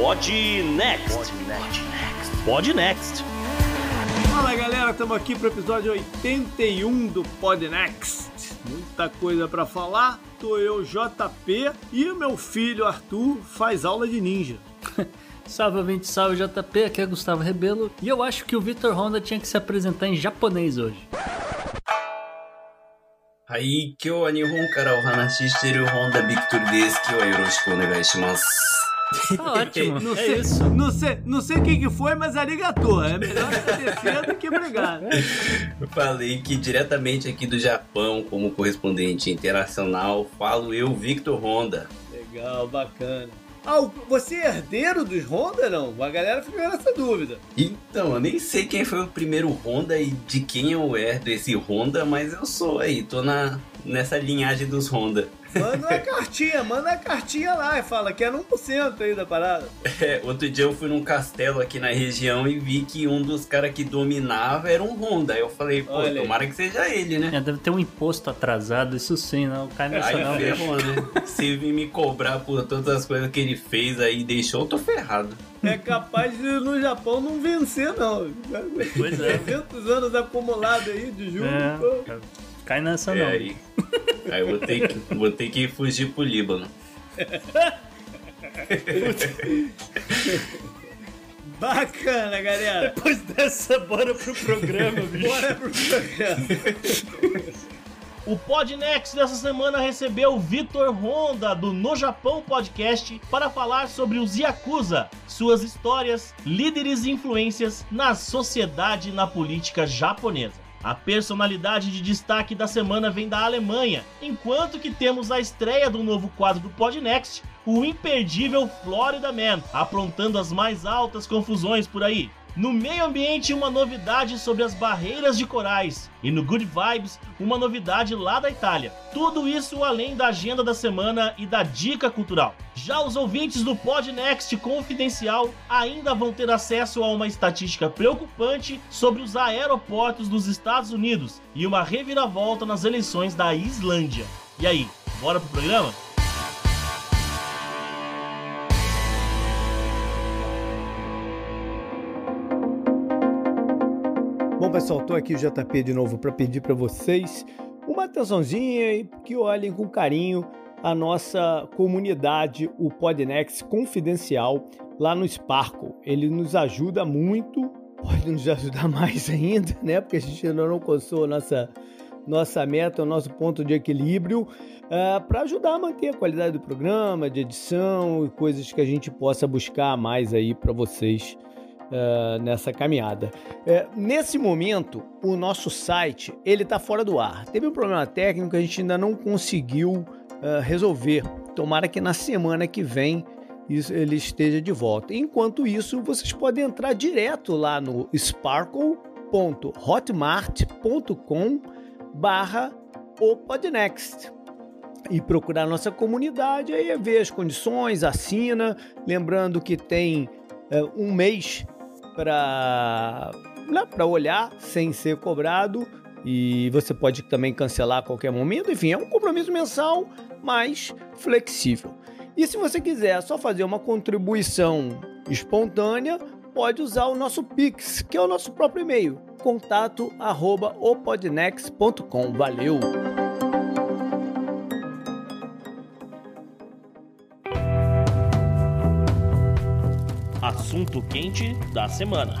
Pod Next. Pod Next. Pod Next. Fala galera, estamos aqui para o episódio 81 do Pod Next. Muita coisa para falar. Tô eu, JP, e o meu filho Arthur faz aula de ninja. Salve, ouvinte, salve JP, aqui é Gustavo Rebelo. E eu acho que o Victor Honda tinha que se apresentar em japonês hoje. Aí, que o Nihon cara o hanashi Honda Victor o. Tá ótimo. É não sei, é isso. Não sei, não sei quem que foi, mas arigatô. É melhor agradecer do que obrigado. Né? Eu falei que diretamente aqui do Japão, como correspondente internacional, falo eu, Victor Honda. Legal, bacana. Ah, você é herdeiro dos Honda, não? A galera fica nessa dúvida. Então, eu nem sei quem foi o primeiro Honda e de quem eu herdo esse Honda, mas eu sou aí, tô na, nessa linhagem dos Honda. Manda uma cartinha, manda a cartinha lá e fala que é 1% aí da parada. É, outro dia eu fui num castelo aqui na região e vi que um dos caras que dominava era um Honda. Aí eu falei, pô, Olha aí. tomara que seja ele, né? É, deve ter um imposto atrasado, isso sim, não cai nessa Aí não, ferrou, né? Se vir me cobrar por todas as coisas que ele fez aí e deixou, eu tô ferrado. É capaz de no Japão não vencer, não. Pois é. 300 anos acumulados aí de juros. pô. Cai nessa É, não. aí, aí eu vou ter, que, vou ter que fugir pro Líbano. Bacana, galera. Depois dessa, bora pro programa, bicho. Bora pro programa. O Podnext dessa semana recebeu o Vitor Honda do No Japão Podcast para falar sobre os Yakuza, suas histórias, líderes e influências na sociedade e na política japonesa. A personalidade de destaque da semana vem da Alemanha, enquanto que temos a estreia do novo quadro do Podnext, o imperdível Florida Man, aprontando as mais altas confusões por aí. No meio ambiente, uma novidade sobre as barreiras de corais. E no Good Vibes, uma novidade lá da Itália. Tudo isso além da agenda da semana e da dica cultural. Já os ouvintes do Podnext Confidencial ainda vão ter acesso a uma estatística preocupante sobre os aeroportos dos Estados Unidos e uma reviravolta nas eleições da Islândia. E aí, bora pro programa? Bom, pessoal, tô aqui o JP de novo para pedir para vocês uma atençãozinha e que olhem com carinho a nossa comunidade, o Podnext Confidencial, lá no Sparkle. Ele nos ajuda muito, pode nos ajudar mais ainda, né? Porque a gente ainda não alcançou a nossa, nossa meta, o nosso ponto de equilíbrio, para ajudar a manter a qualidade do programa, de edição e coisas que a gente possa buscar mais aí para vocês ah, nessa caminhada. É, nesse momento, o nosso site ele está fora do ar. Teve um problema técnico que a gente ainda não conseguiu ah, resolver. Tomara que na semana que vem isso- ele esteja de volta. Enquanto isso, vocês podem entrar direto lá no sparkle.hotmart.com barra o Podnext e procurar nossa comunidade, aí é ver as condições, assina. Lembrando que tem é, um mês para para olhar sem ser cobrado e você pode também cancelar a qualquer momento. Enfim, é um compromisso mensal, mas flexível. E se você quiser só fazer uma contribuição espontânea, pode usar o nosso Pix, que é o nosso próprio e-mail, contato arroba opodnext.com. Valeu! Assunto quente da semana.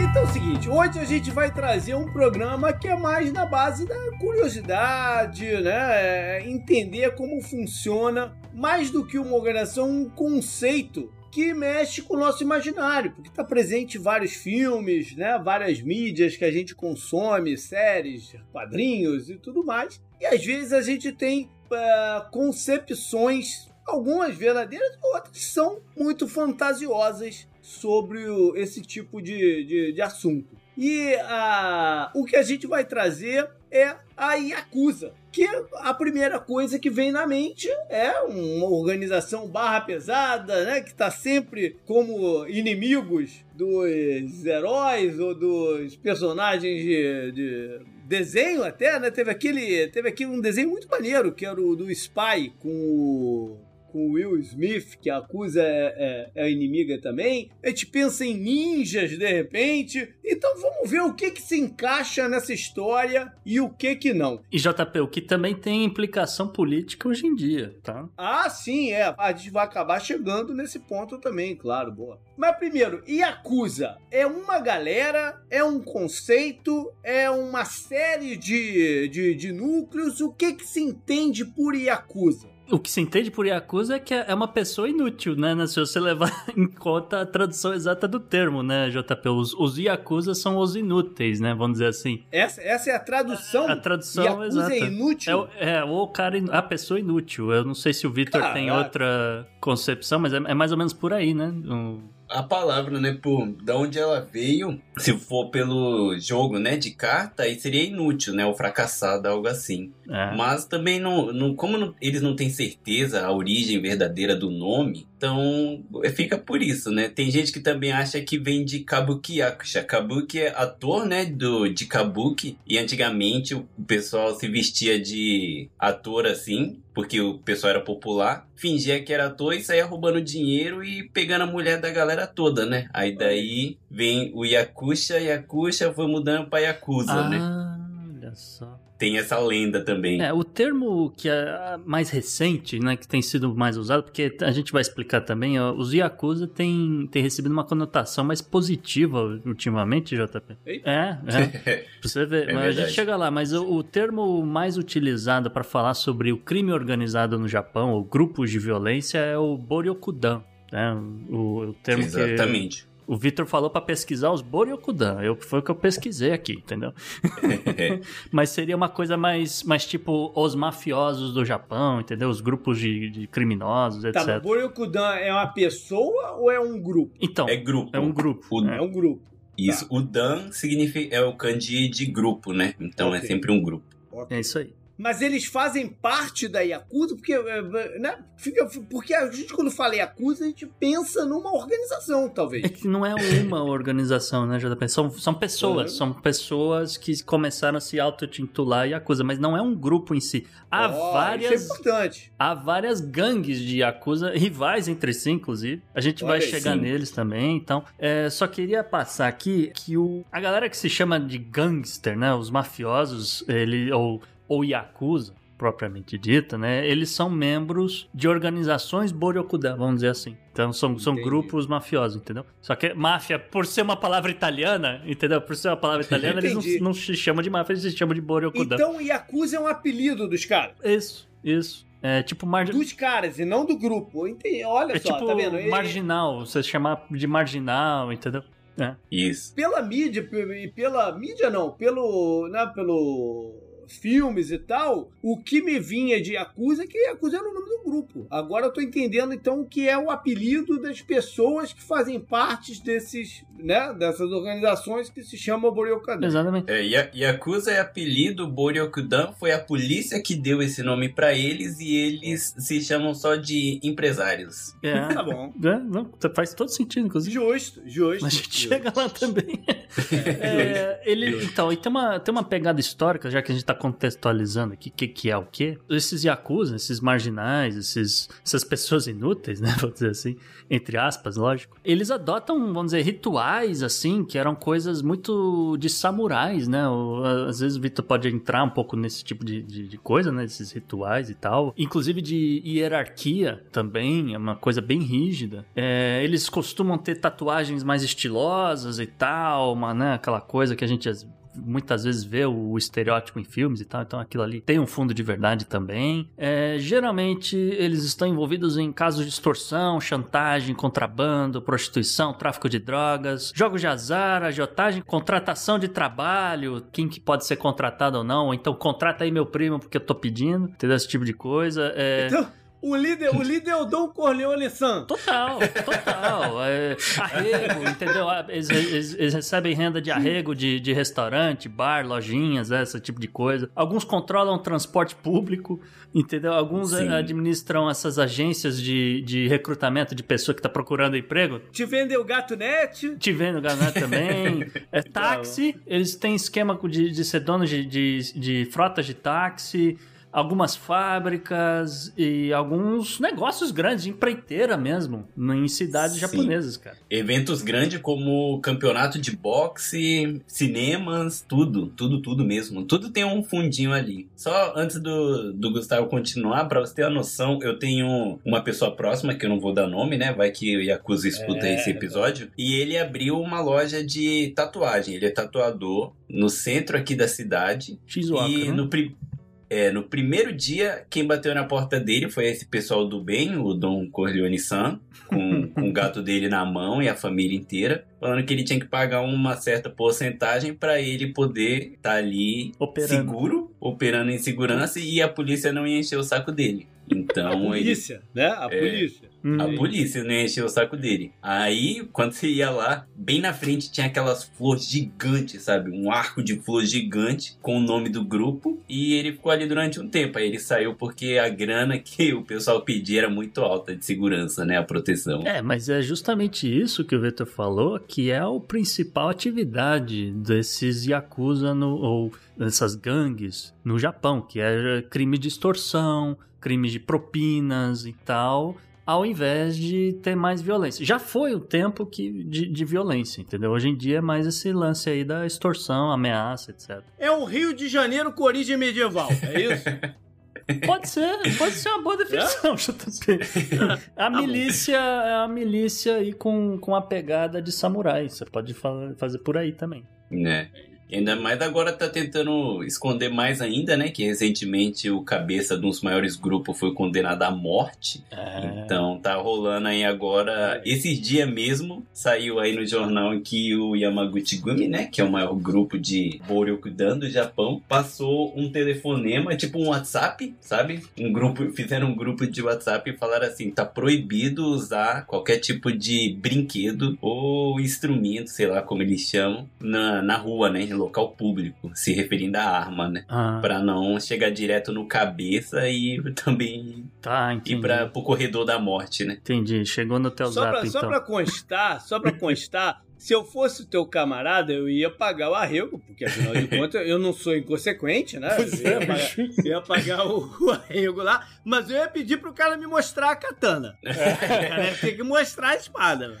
Então é o seguinte, hoje a gente vai trazer um programa que é mais na base da curiosidade, né? É Entender como funciona, mais do que uma organização, um conceito que mexe com o nosso imaginário, porque está presente em vários filmes, né? Várias mídias que a gente consome, séries, quadrinhos e tudo mais. E às vezes a gente tem eh, concepções, algumas verdadeiras, outras são muito fantasiosas sobre o- esse tipo de, de, de assunto. E ah, o que a gente vai trazer é a Yakuza, que a primeira coisa que vem na mente é uma organização barra pesada, né, que está sempre como inimigos dos heróis ou dos personagens de, de desenho até, né? Teve aquele, teve aqui um desenho muito maneiro que era o do Spy com o com o Will Smith, que a Yakuza é, é, é inimiga também. A gente pensa em ninjas, de repente. Então vamos ver o que que se encaixa nessa história e o que que não. E JP, o que também tem implicação política hoje em dia, tá? Ah, sim, é. A gente vai acabar chegando nesse ponto também, claro, boa. Mas primeiro, Yakuza é uma galera, é um conceito, é uma série de, de, de núcleos. O que que se entende por Yakuza? O que se entende por Yakuza é que é uma pessoa inútil, né? Se você levar em conta a tradução exata do termo, né, JP? Os, os Yakuza são os inúteis, né? Vamos dizer assim. Essa, essa é a tradução? A tradução Yakuza exata. é inútil? É, é, o cara, a pessoa inútil. Eu não sei se o Vitor tem Caraca. outra concepção, mas é, é mais ou menos por aí, né? Um- A palavra, né, pô, da onde ela veio, se for pelo jogo, né, de carta, aí seria inútil, né, ou fracassado, algo assim. é. Mas também, não, não, como não- eles não têm certeza a origem verdadeira do nome, então fica por isso, né? Tem gente que também acha que vem de Kabuki Yakusha. Kabuki é ator, né, do, de Kabuki, e antigamente o pessoal se vestia de ator assim, porque o pessoal era popular, fingia que era ator e saía roubando dinheiro e pegando a mulher da galera toda, né? Aí daí vem o Yakusha, Yakusha foi mudando pra Yakuza, né? Ah, olha só. Tem essa lenda também. É, o termo que é mais recente, né, que tem sido mais usado, porque a gente vai explicar também, ó, os Yakuza tem, tem recebido uma conotação mais positiva ultimamente, JP. Eita. É, é. Pra você ver, É mas a gente chega lá, mas o, o termo mais utilizado para falar sobre o crime organizado no Japão, ou grupos de violência, é o Boryokudan. Né? O, o termo que Exatamente. O Victor falou para pesquisar os Boryokudan. Eu, foi o que eu pesquisei aqui, entendeu? Mas seria uma coisa mais, mais tipo os mafiosos do Japão, entendeu? Os grupos de, de criminosos, Tá, etc. Boryokudan é uma pessoa ou é um grupo? Então, é grupo. é um grupo. O- é. É um grupo. Isso. O Dan significa é o kanji de grupo, né? Então é Ok. sempre um grupo. Ok. É isso aí. Mas eles fazem parte da Yakuza, porque, é, né, fica, porque a gente, quando fala Yakuza, a gente pensa numa organização, talvez. É que não é uma organização, né, JP? São, são pessoas. Uhum. São pessoas que começaram a se auto-intitular Yakuza, mas não é um grupo em si. Há Ó, Isso é várias. importante. Há várias gangues de Yakuza, rivais entre si, inclusive. A gente vai Olha chegar sim. neles também. Então, é, só queria passar aqui que o, a galera que se chama de gangster, né? Os mafiosos, ele, ou, ou Yakuza, propriamente dita, né? Eles são membros de organizações Boryokudan, vamos dizer assim. Então, são, são grupos mafiosos, entendeu? Só que máfia, por ser uma palavra italiana, entendeu? Por ser uma palavra italiana, eles não, não se chamam de máfia, eles se chamam de Boryokudan. Então, Yakuza é um apelido dos caras. Isso, isso. É tipo margem. Dos caras e não do grupo. Entendi. Olha É só, tipo tá vendo? Marginal, você chamar de marginal, entendeu? É. Isso. pela mídia, e pela mídia não, pelo, né, pelo filmes e tal, o que me vinha de Yakuza é que Yakuza era o nome do grupo. Agora eu tô entendendo então o que é o apelido das pessoas que fazem parte desses, né, dessas organizações que se chamam Boryokudan. Exatamente. É, Ya- Yakuza é apelido, Boryokudan foi a polícia que deu esse nome pra eles e eles se chamam só de empresários. É. Tá bom. É, não, faz todo sentido, inclusive. Justo, justo. A gente justo. chega lá também. É, ele, então, e tem uma, tem uma pegada histórica, já que a gente tá contextualizando aqui o que, que é o quê. Esses Yakuza, esses marginais, esses, essas pessoas inúteis, né? Vou dizer assim, entre aspas, lógico. Eles adotam, vamos dizer, rituais, assim, que eram coisas muito de samurais, né? O- às vezes o Vitor pode entrar um pouco nesse tipo de, de, de coisa, né? Esses rituais e tal. Inclusive de hierarquia também, é uma coisa bem rígida. É, eles costumam ter tatuagens mais estilosas e tal, uma, né? Aquela coisa que a gente muitas vezes vê o estereótipo em filmes e tal, então aquilo ali tem um fundo de verdade também. É, geralmente eles estão envolvidos em casos de extorsão, chantagem, contrabando, prostituição, tráfico de drogas, jogos de azar, agiotagem, contratação de trabalho, quem que pode ser contratado ou não, ou então contrata aí meu primo porque eu tô pedindo, entendeu? Esse tipo de coisa. É... Então, o líder, o líder é o Dom Corleone San. Total, total. É, arrego, entendeu? Ah, Eles, eles- eles recebem renda de arrego de, de restaurante, bar, lojinhas, né, esse tipo de coisa. Alguns controlam o transporte público, entendeu? Alguns Sim. eh, administram essas agências de, de recrutamento de pessoa que está procurando emprego. Te vendeu gato net. Te vendo ganhar também. É táxi, eles têm esquema de, de ser donos de, de, de frotas de táxi. Algumas fábricas e alguns negócios grandes, de empreiteira mesmo, em cidades Sim. japonesas, cara. Eventos grandes como campeonato de boxe, cinemas, tudo, tudo, tudo mesmo. Tudo tem um fundinho ali. Só antes do, do Gustavo continuar, pra você ter a noção, eu tenho uma pessoa próxima, que eu não vou dar nome, né? Vai que o Yakuza escuta É, esse episódio. E ele abriu uma loja de tatuagem. Ele é tatuador no centro aqui da cidade. Shizuoka, E né? no, pri- é, no primeiro dia, quem bateu na porta dele foi esse pessoal do bem, o Dom Corleone-san, com, com o gato dele na mão e a família inteira, falando que ele tinha que pagar uma certa porcentagem para ele poder estar ali Operando. seguro, operando em segurança e a polícia não ia encher o saco dele. A Então ele polícia, né? A É. polícia. Hum. a polícia não ia encher o saco dele. Aí, quando você ia lá, bem na frente tinha aquelas flores gigantes, sabe? Um arco de flor gigante com o nome do grupo. E ele ficou ali durante um tempo. Aí ele saiu porque a grana que o pessoal pedia era muito alta de segurança, né? A proteção. É, mas é justamente isso que o Vitor falou, que é a principal atividade desses Yakuza no, ou dessas gangues no Japão, que é crime de extorsão, crime de propinas e tal, ao invés de ter mais violência. Já foi o tempo que, de, de violência, entendeu? Hoje em dia é mais esse lance aí da extorsão, ameaça, etc. É o Rio de Janeiro com origem medieval, é isso? Pode ser, pode ser uma boa definição, JP. A milícia é a milícia aí com, com a pegada de samurai. Você pode fa- fazer por aí também. Né? E Ainda mais agora tá tentando esconder mais ainda, né? Que recentemente o cabeça de um dos maiores grupos foi condenado à morte. É. Então tá rolando aí agora. Esses dias mesmo saiu aí no jornal que o Yamaguchi Gumi, né? Que é o maior grupo de Boryokudan do Japão, passou um telefonema, tipo um WhatsApp, sabe? Um grupo, fizeram um grupo de WhatsApp e falaram assim: tá proibido usar qualquer tipo de brinquedo ou instrumento, sei lá como eles chamam, na, na rua, né? Local público, se referindo à arma, né? Ah, Pra não chegar direto no cabeça e também tá, ir pra, pro corredor da morte, né? Entendi. Chegou no teu Só zap, pra, só então. pra constar, só pra constar, se eu fosse o teu camarada, eu ia pagar o arrego, porque afinal de contas eu não sou inconsequente, né? Eu é, ia pagar, eu ia pagar o, o arrego lá, mas eu ia pedir pro cara me mostrar a katana. O cara ia ter que mostrar a espada.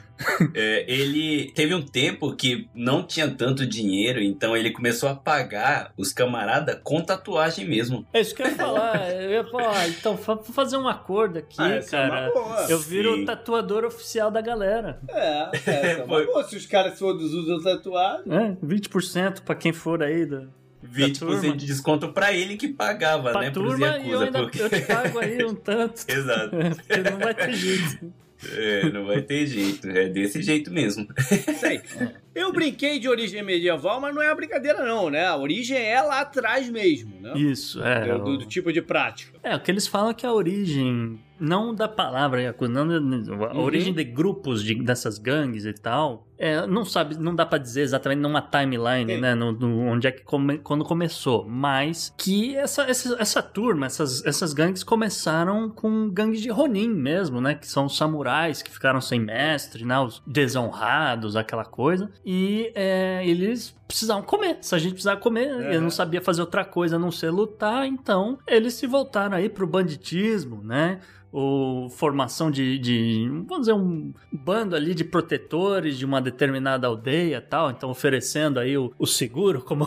É, ele teve um tempo que não tinha tanto dinheiro, então ele começou a pagar os camaradas com tatuagem mesmo. É isso que eu ia falar. Eu ia falar, então, vou fazer um acordo aqui, Ah, é cara. boa. eu viro Sim. o tatuador oficial da galera. É, essa é uma boa. Se os caras todos usam tatuagem. É, 20% pra quem for aí da, 20% turma. de desconto pra ele que pagava, pra né? Pros turma e eu Yakuza. ainda Porque... eu te pago aí um tanto. Exato. Porque não vai ter jeito. É, não vai ter jeito. É desse jeito mesmo. Sei. Eu brinquei de origem medieval, mas não é uma brincadeira, não, né? A origem é lá atrás mesmo, né? Isso, é. do, do- do tipo de prática. É, o que eles falam é que a origem, não da palavra Yakuza, não da- a Uhum. origem de grupos de- dessas gangues e tal, é, não sabe, não dá pra dizer exatamente numa timeline, Sim. né, no, no- onde é que come- quando começou, mas que essa, essa, essa turma, essas, essas gangues começaram com gangues de Ronin mesmo, né, que são os samurais que ficaram sem mestre, né, os desonrados, aquela coisa, e é, eles precisavam comer. Se a gente precisava comer, É. eu não sabia fazer outra coisa a não ser lutar, então eles se voltaram aí pro banditismo, né? Ou formação de, de, vamos dizer, um bando ali de protetores de uma determinada aldeia tal, então oferecendo aí o, o seguro, como,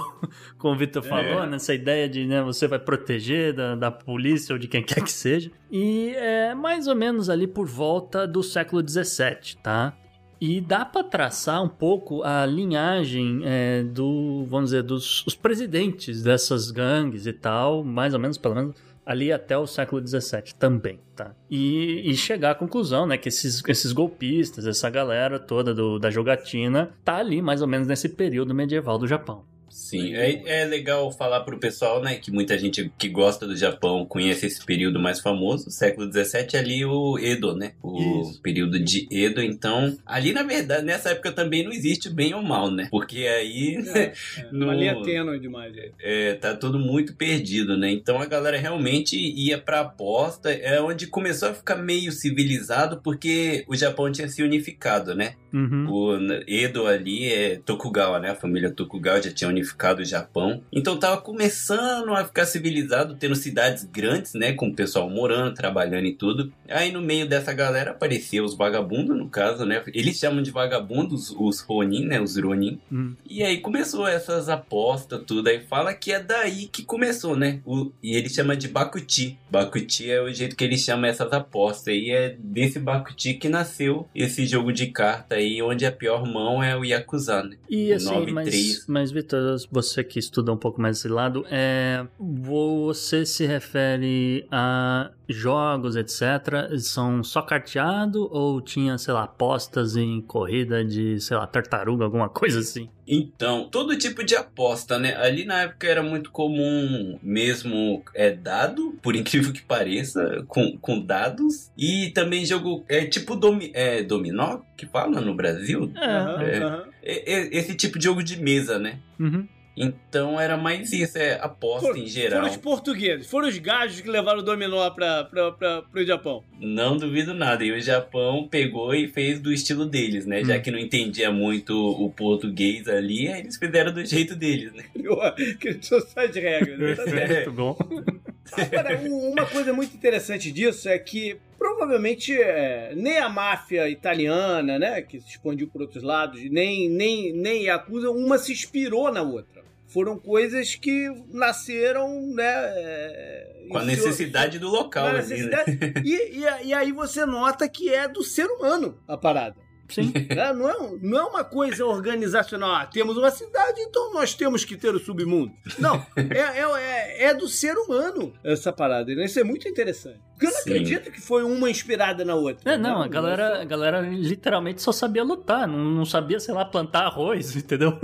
como o Vitor falou, nessa ideia de né, você vai proteger da, da polícia ou de quem quer que seja. E é mais ou menos ali por volta do século XVII, tá? E dá para traçar um pouco a linhagem é, do, vamos dizer, dos os presidentes dessas gangues e tal, mais ou menos, pelo menos, ali até o século XVII também, tá? E, e chegar à conclusão, né, que esses, esses golpistas, essa galera toda do, da jogatina, tá ali mais ou menos nesse período medieval do Japão. Sim, é, é legal falar pro pessoal, né, que muita gente que gosta do Japão conhece esse período mais famoso, século XVII, ali o Edo, né, o Isso. período de Edo, então, ali na verdade, nessa época também não existe o bem ou mal, né, porque aí É, No- Uma linha tênue demais. aí. é, tá tudo muito perdido, né, então a galera realmente ia pra aposta, é onde começou a ficar meio civilizado, porque o Japão tinha se unificado, né, Uhum. o Edo ali é Tokugawa, né? A família Tokugawa já tinha unificado unificado o Japão. Então tava começando a ficar civilizado, tendo cidades grandes, né? Com o pessoal morando, trabalhando e tudo. Aí no meio dessa galera apareciam os vagabundos, no caso, né? Eles chamam de vagabundos os Ronin, né? Os Ronin. Hum. E aí começou essas apostas, tudo. Aí fala que é daí que começou, né? O, e ele chama de Bakuti. Bakuti é o jeito que ele chama essas apostas. E é desse Bakuti que nasceu esse jogo de carta aí, onde a pior mão é o Yakuza, né? E assim, 9, mas, 3. mas Vitor, você que estuda um pouco mais esse lado, é, você se refere a jogos, etc., são só carteado ou tinha, sei lá, apostas em corrida de, sei lá, tartaruga, alguma coisa assim? Então, todo tipo de aposta, né? Ali na época era muito comum mesmo é dado, por incrível que pareça, com, com dados. E também jogo é tipo domi, é, dominó, que fala no Brasil. É. É- é- esse tipo de jogo de mesa, né? Uhum. Então era mais isso, é aposta Foram, em geral. foram os portugueses, foram os gajos que levaram o dominó pra, pro Japão. Não duvido nada. E o Japão pegou e fez do estilo deles, né? Já Hum. que não entendia muito o português ali, eles fizeram do jeito deles, né? Que são só de regras. né? Tá certo. Muito bom. Agora, um- uma coisa muito interessante disso é que provavelmente é, nem a máfia italiana, né, que se expandiu por outros lados, nem nem nem Yakuza, uma se inspirou na outra. Foram coisas que nasceram, né, é, Com a necessidade do local ali, né? E, e, e aí você nota que é do ser humano a parada. Sim. né? Não, é, não é uma coisa organizacional. Ah, temos uma cidade, então nós temos que ter o submundo. Não, é, é, é, é do ser humano essa parada. Né? Isso é muito interessante. Porque eu não Sim. acredito que foi uma inspirada na outra. É, não, né? a galera, a galera literalmente só sabia lutar, não, não sabia, sei lá, plantar arroz, entendeu?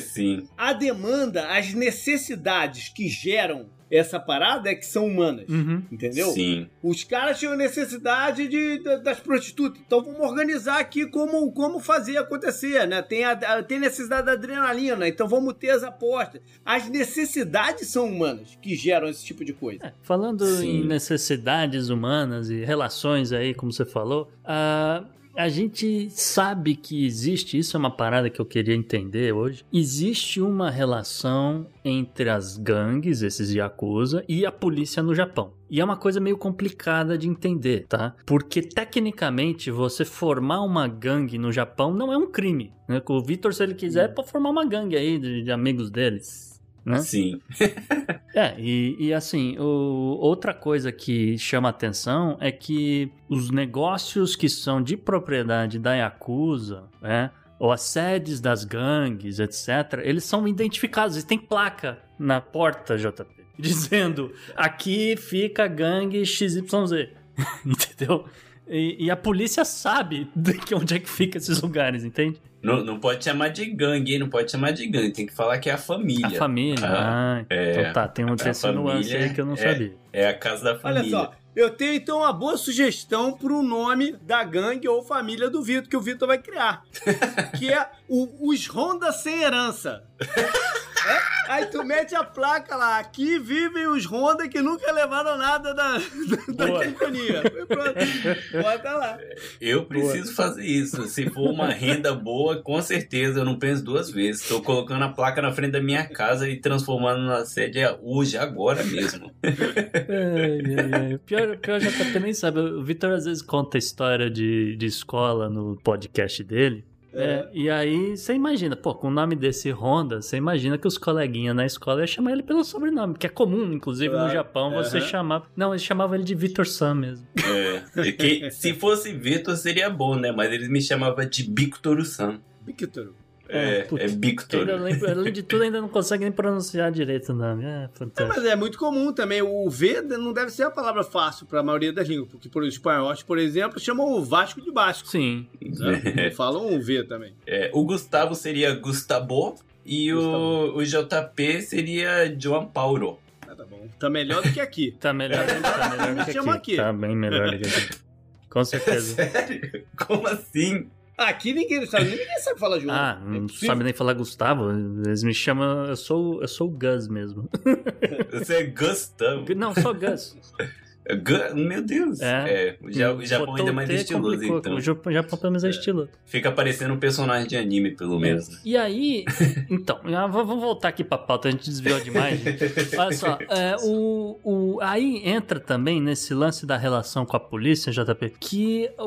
Sim. A demanda, as necessidades que geram essa parada é que são humanas. Uhum. Entendeu? Sim. Os caras tinham necessidade de, da- das prostitutas. Então vamos organizar aqui como, como fazer acontecer, né? Tem, a, a- tem necessidade da adrenalina, então vamos ter as apostas. As necessidades são humanas que geram esse tipo de coisa. É, falando Sim. em necessidades humanas e relações aí, como você falou, a, a gente sabe que existe, isso é uma parada que eu queria entender hoje, existe uma relação entre as gangues, esses Yakuza, e a polícia no Japão. E é uma coisa meio complicada de entender, tá? Porque tecnicamente você formar uma gangue no Japão não é um crime. Né? O Vitor, se ele quiser, pode formar uma gangue aí de, de amigos deles. Né? Sim. É, e, e assim, o- outra coisa que chama atenção é que os negócios que são de propriedade da Yakuza, né? Ou as sedes das gangues, etc., eles são identificados, eles têm placa na porta, JP, dizendo aqui fica gangue XYZ. Entendeu? E, e a polícia sabe de que onde é que fica esses lugares, entende? Não, não pode chamar de gangue, hein? Não pode chamar de gangue. Tem que falar que é a família. A família. Ah, Ah, é. então tá, tem um esse nuance aí que eu não é- sabia. É a casa da Olha família. só, eu tenho então uma boa sugestão pro nome da gangue ou família do Vitor, que o Vitor vai criar. que é o- os Honda sem herança. É? Aí tu mete a placa lá, aqui vivem os Honda que nunca levaram nada da, da, da Boa. companhia. Pronto, bota lá. Eu preciso fazer isso. Se for uma renda boa, com certeza eu não penso duas vezes. Estou colocando a placa na frente da minha casa e transformando na sede hoje, agora mesmo. Ai, ai, ai. Pior, pior já que nem sabe. O Vitor às vezes conta história de, de escola no podcast dele. É, e aí você imagina, pô, com o nome desse Honda, você imagina que os coleguinhas na escola iam chamar ele pelo sobrenome, que é comum, inclusive no Claro, Japão, você aham. chamar. Não, eles chamavam ele de Vitor Sam mesmo. É, que- se fosse Vitor seria bom, né? Mas eles me chamavam de Bictoru-san. Victor. É, putz. é. Ainda lembro- além de tudo, ainda não consegue nem pronunciar direito o nome. É fantástico. Mas é muito comum também. O V não deve ser a palavra fácil para a maioria das línguas, porque por espanhóis, por exemplo, chamam o Vasco de Basco. Sim. Né? Falam um V também. É, o Gustavo seria Gustavo e o, o JP seria João Paulo. Ah, tá bom. Tá melhor do que aqui. Tá melhor, tá melhor do que aqui. aqui. Tá bem melhor do que aqui. Com certeza. Sério? Como assim? Aqui ninguém nos Estados Unidos ninguém sabe falar João. Ah, É não sabe nem falar Gustavo. Eles me chamam. Eu sou, eu sou o Gus mesmo. Você é Gustavo. Não, só Gus. Gun- Meu Deus. É. É, o, Ja- o Japão ainda é mais estiloso, então. O Japão, pelo menos é estiloso. Fica parecendo um personagem de anime, pelo menos. né? E aí, então, ah, vamos voltar aqui pra pauta, a gente desviou demais. gente. Olha só, é, o, o, aí entra também nesse lance da relação com a polícia, JP, que o,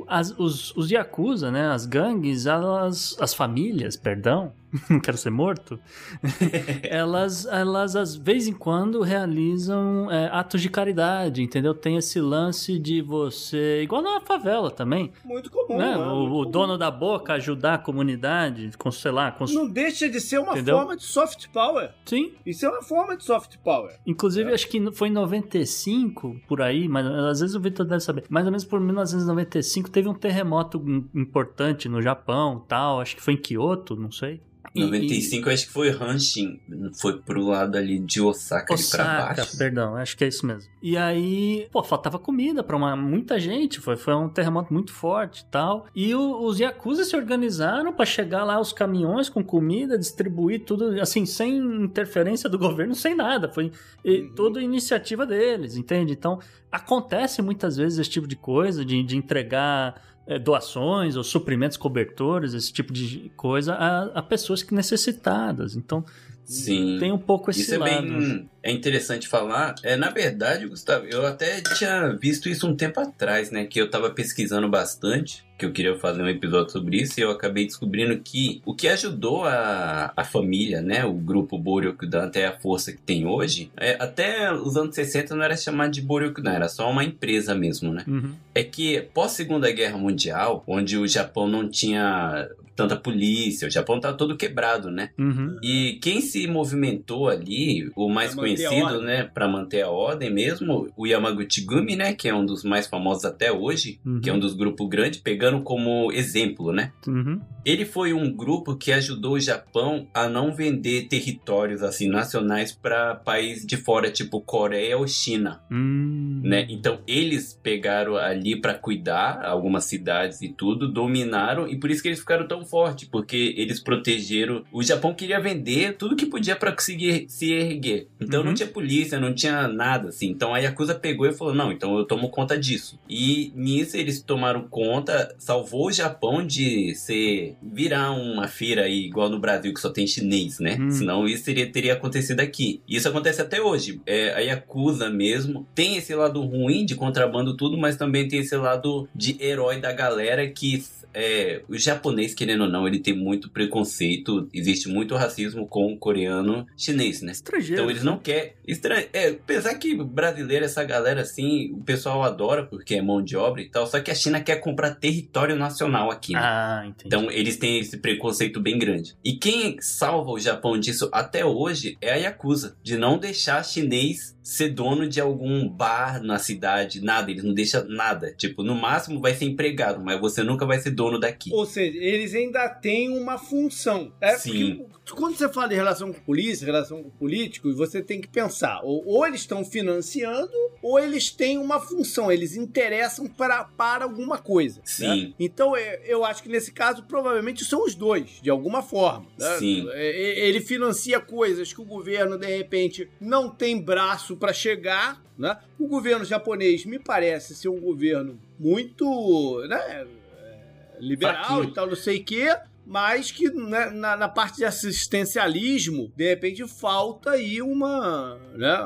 o, as, os, os Yakuza, né, as gangues, elas, as famílias, perdão, não quero ser morto, elas, elas, às vez em quando, realizam é, atos de caridade, entendeu? Tem esse lance de você, igual na favela também, Muito comum. né? né? O, Muito o comum. dono da boca ajudar a comunidade, com, sei lá, com... Não deixa de ser uma Entendeu? forma de soft power. Sim, Isso é uma forma de soft power. inclusive É. acho que foi em 95, por aí, mas às vezes o Victor deve saber, mais ou menos por 1995 teve um terremoto im- importante no Japão, tal, acho que foi em Kyoto, não sei. Em 95, eu acho que foi Hanshin. Foi pro lado ali de Osaka, ali pra Osaka, baixo. perdão, acho que é isso mesmo. E aí, pô, faltava comida pra uma, muita gente, foi, foi um terremoto muito forte e tal. E o- os Yakuza se organizaram pra chegar lá os caminhões com comida, distribuir tudo, assim, sem interferência do governo, sem nada. Foi e, Uhum. toda iniciativa deles, entende? Então, acontece muitas vezes esse tipo de coisa, de, de entregar eh, doações ou suprimentos cobertores, esse tipo de coisa a, a pessoas que necessitadas. Então, Sim. tem um pouco esse Isso é lado. bem é interessante falar. É, na verdade, Gustavo, eu até tinha visto isso um tempo atrás, né? Que eu tava pesquisando bastante, que eu queria fazer um episódio sobre isso, e eu acabei descobrindo que o que ajudou a, a família, né? O grupo Boryokudan até a força que tem hoje, é, até os anos 60 não era chamado de Boryokudan, era só uma empresa mesmo, né? Uhum. é que pós Segunda Guerra Mundial, onde o Japão não tinha tanta polícia, o Japão tá todo quebrado, né? Uhum. E quem se movimentou ali, o mais conhecido, né, para manter a ordem mesmo, o Yamaguchi Gumi, né, que é um dos mais famosos até hoje, Uhum. que é um dos grupos grandes, pegando como exemplo, né? Uhum. Ele foi um grupo que ajudou o Japão a não vender territórios assim nacionais para países de fora, tipo Coreia ou China Hum. né? Então eles pegaram ali pra cuidar algumas cidades e tudo, dominaram e por isso que eles ficaram tão fortes, porque eles protegeram. O Japão queria vender tudo que podia pra conseguir se erguer. Então Uhum. não tinha polícia, não tinha nada assim. Então a Yakuza pegou e falou: "Não, então eu tomo conta disso". E nisso eles tomaram conta, salvou o Japão de ser virar uma feira aí igual no Brasil que só tem chinês, né? Hum. Senão isso teria, teria acontecido aqui. E isso acontece até hoje. É, a Yakuza mesmo tem esse lado ruim de contrabando tudo, mas também tem esse lado de herói da galera que é, o japonês, querendo ou não, ele tem muito preconceito, existe muito racismo com o coreano chinês, né? Estrangeiro. Então eles não querem. Estran... É, apesar que brasileiro, essa galera assim, o pessoal adora porque é mão de obra e tal, só que a China quer comprar território nacional aqui, né? Ah, entendi. Então eles têm esse preconceito bem grande. E quem salva o Japão disso até hoje é a Yakuza, de não deixar chinês ser dono de algum bar na cidade, nada, eles não deixam nada. Tipo, no máximo vai ser empregado, mas você nunca vai ser dono daqui. Ou seja, eles ainda têm uma função. É Sim. porque quando você fala de relação com polícia, relação com políticos, você tem que pensar: ou, ou eles estão financiando, ou eles têm uma função, eles interessam para, para alguma coisa. né? Sim. Então é, eu acho que nesse caso provavelmente são os dois, de alguma forma. né? Sim. É, é, Ele financia coisas que o governo de repente não tem braço para chegar. Né? O governo japonês me parece ser um governo muito né, é, liberal e tal, não sei o quê. Mas que né, na, na parte de assistencialismo, de repente falta aí uma. Né,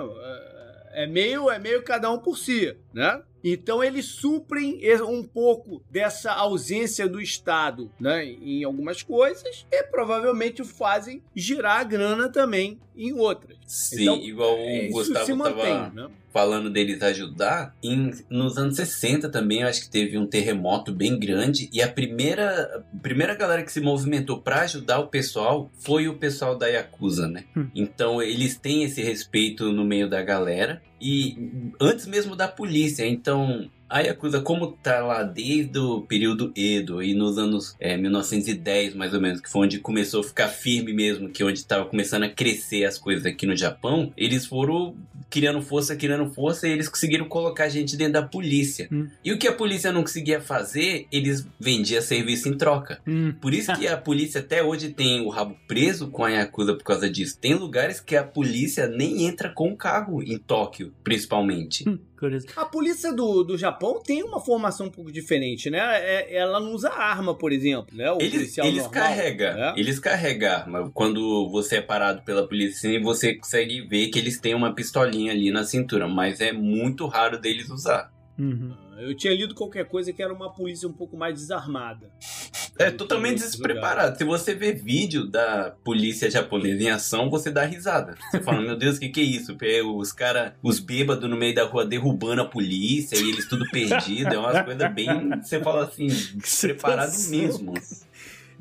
é meio, é meio cada um por si, né? Então eles suprem um pouco dessa ausência do Estado né, em algumas coisas e provavelmente fazem girar a grana também em outras. Sim, Então, igual o Isso Gustavo se mantém, tava né? Falando deles ajudar, em, nos anos 60 também eu acho que teve um terremoto bem grande e a primeira, a primeira galera que se movimentou para ajudar o pessoal foi o pessoal da Yakuza, né? Hum. Então eles têm esse respeito no meio da galera e antes mesmo da polícia, então a Yakuza, como tá lá desde o período Edo e nos anos é, 1910, mais ou menos, que foi onde começou a ficar firme mesmo, que onde tava começando a crescer as coisas aqui no Japão, eles foram criando força, criando força, e eles conseguiram colocar a gente dentro da polícia. Hum. E o que a polícia não conseguia fazer, eles vendiam serviço em troca. Hum. Por isso que a polícia até hoje tem o rabo preso com a Yakuza por causa disso. Tem lugares que a polícia nem entra com o carro, em Tóquio, principalmente. Curioso. A polícia do, do Japão tem uma formação um pouco diferente, né? É- ela não usa arma, por exemplo, né? O Eles, policial eles normal, carregam, né? eles carregam arma. Quando você é parado pela polícia, assim, você consegue ver que eles têm uma pistolinha ali na cintura, mas é muito raro deles usar. Uhum. Eu tinha lido qualquer coisa que era uma polícia um pouco mais desarmada. É totalmente despreparado. Se você vê vídeo da polícia japonesa em ação, você dá risada. Você fala, meu Deus, o que, que é isso? É, Os caras, os bêbados no meio da rua derrubando a polícia e eles tudo perdido. É umas coisas bem. Você fala assim, despreparado mesmo.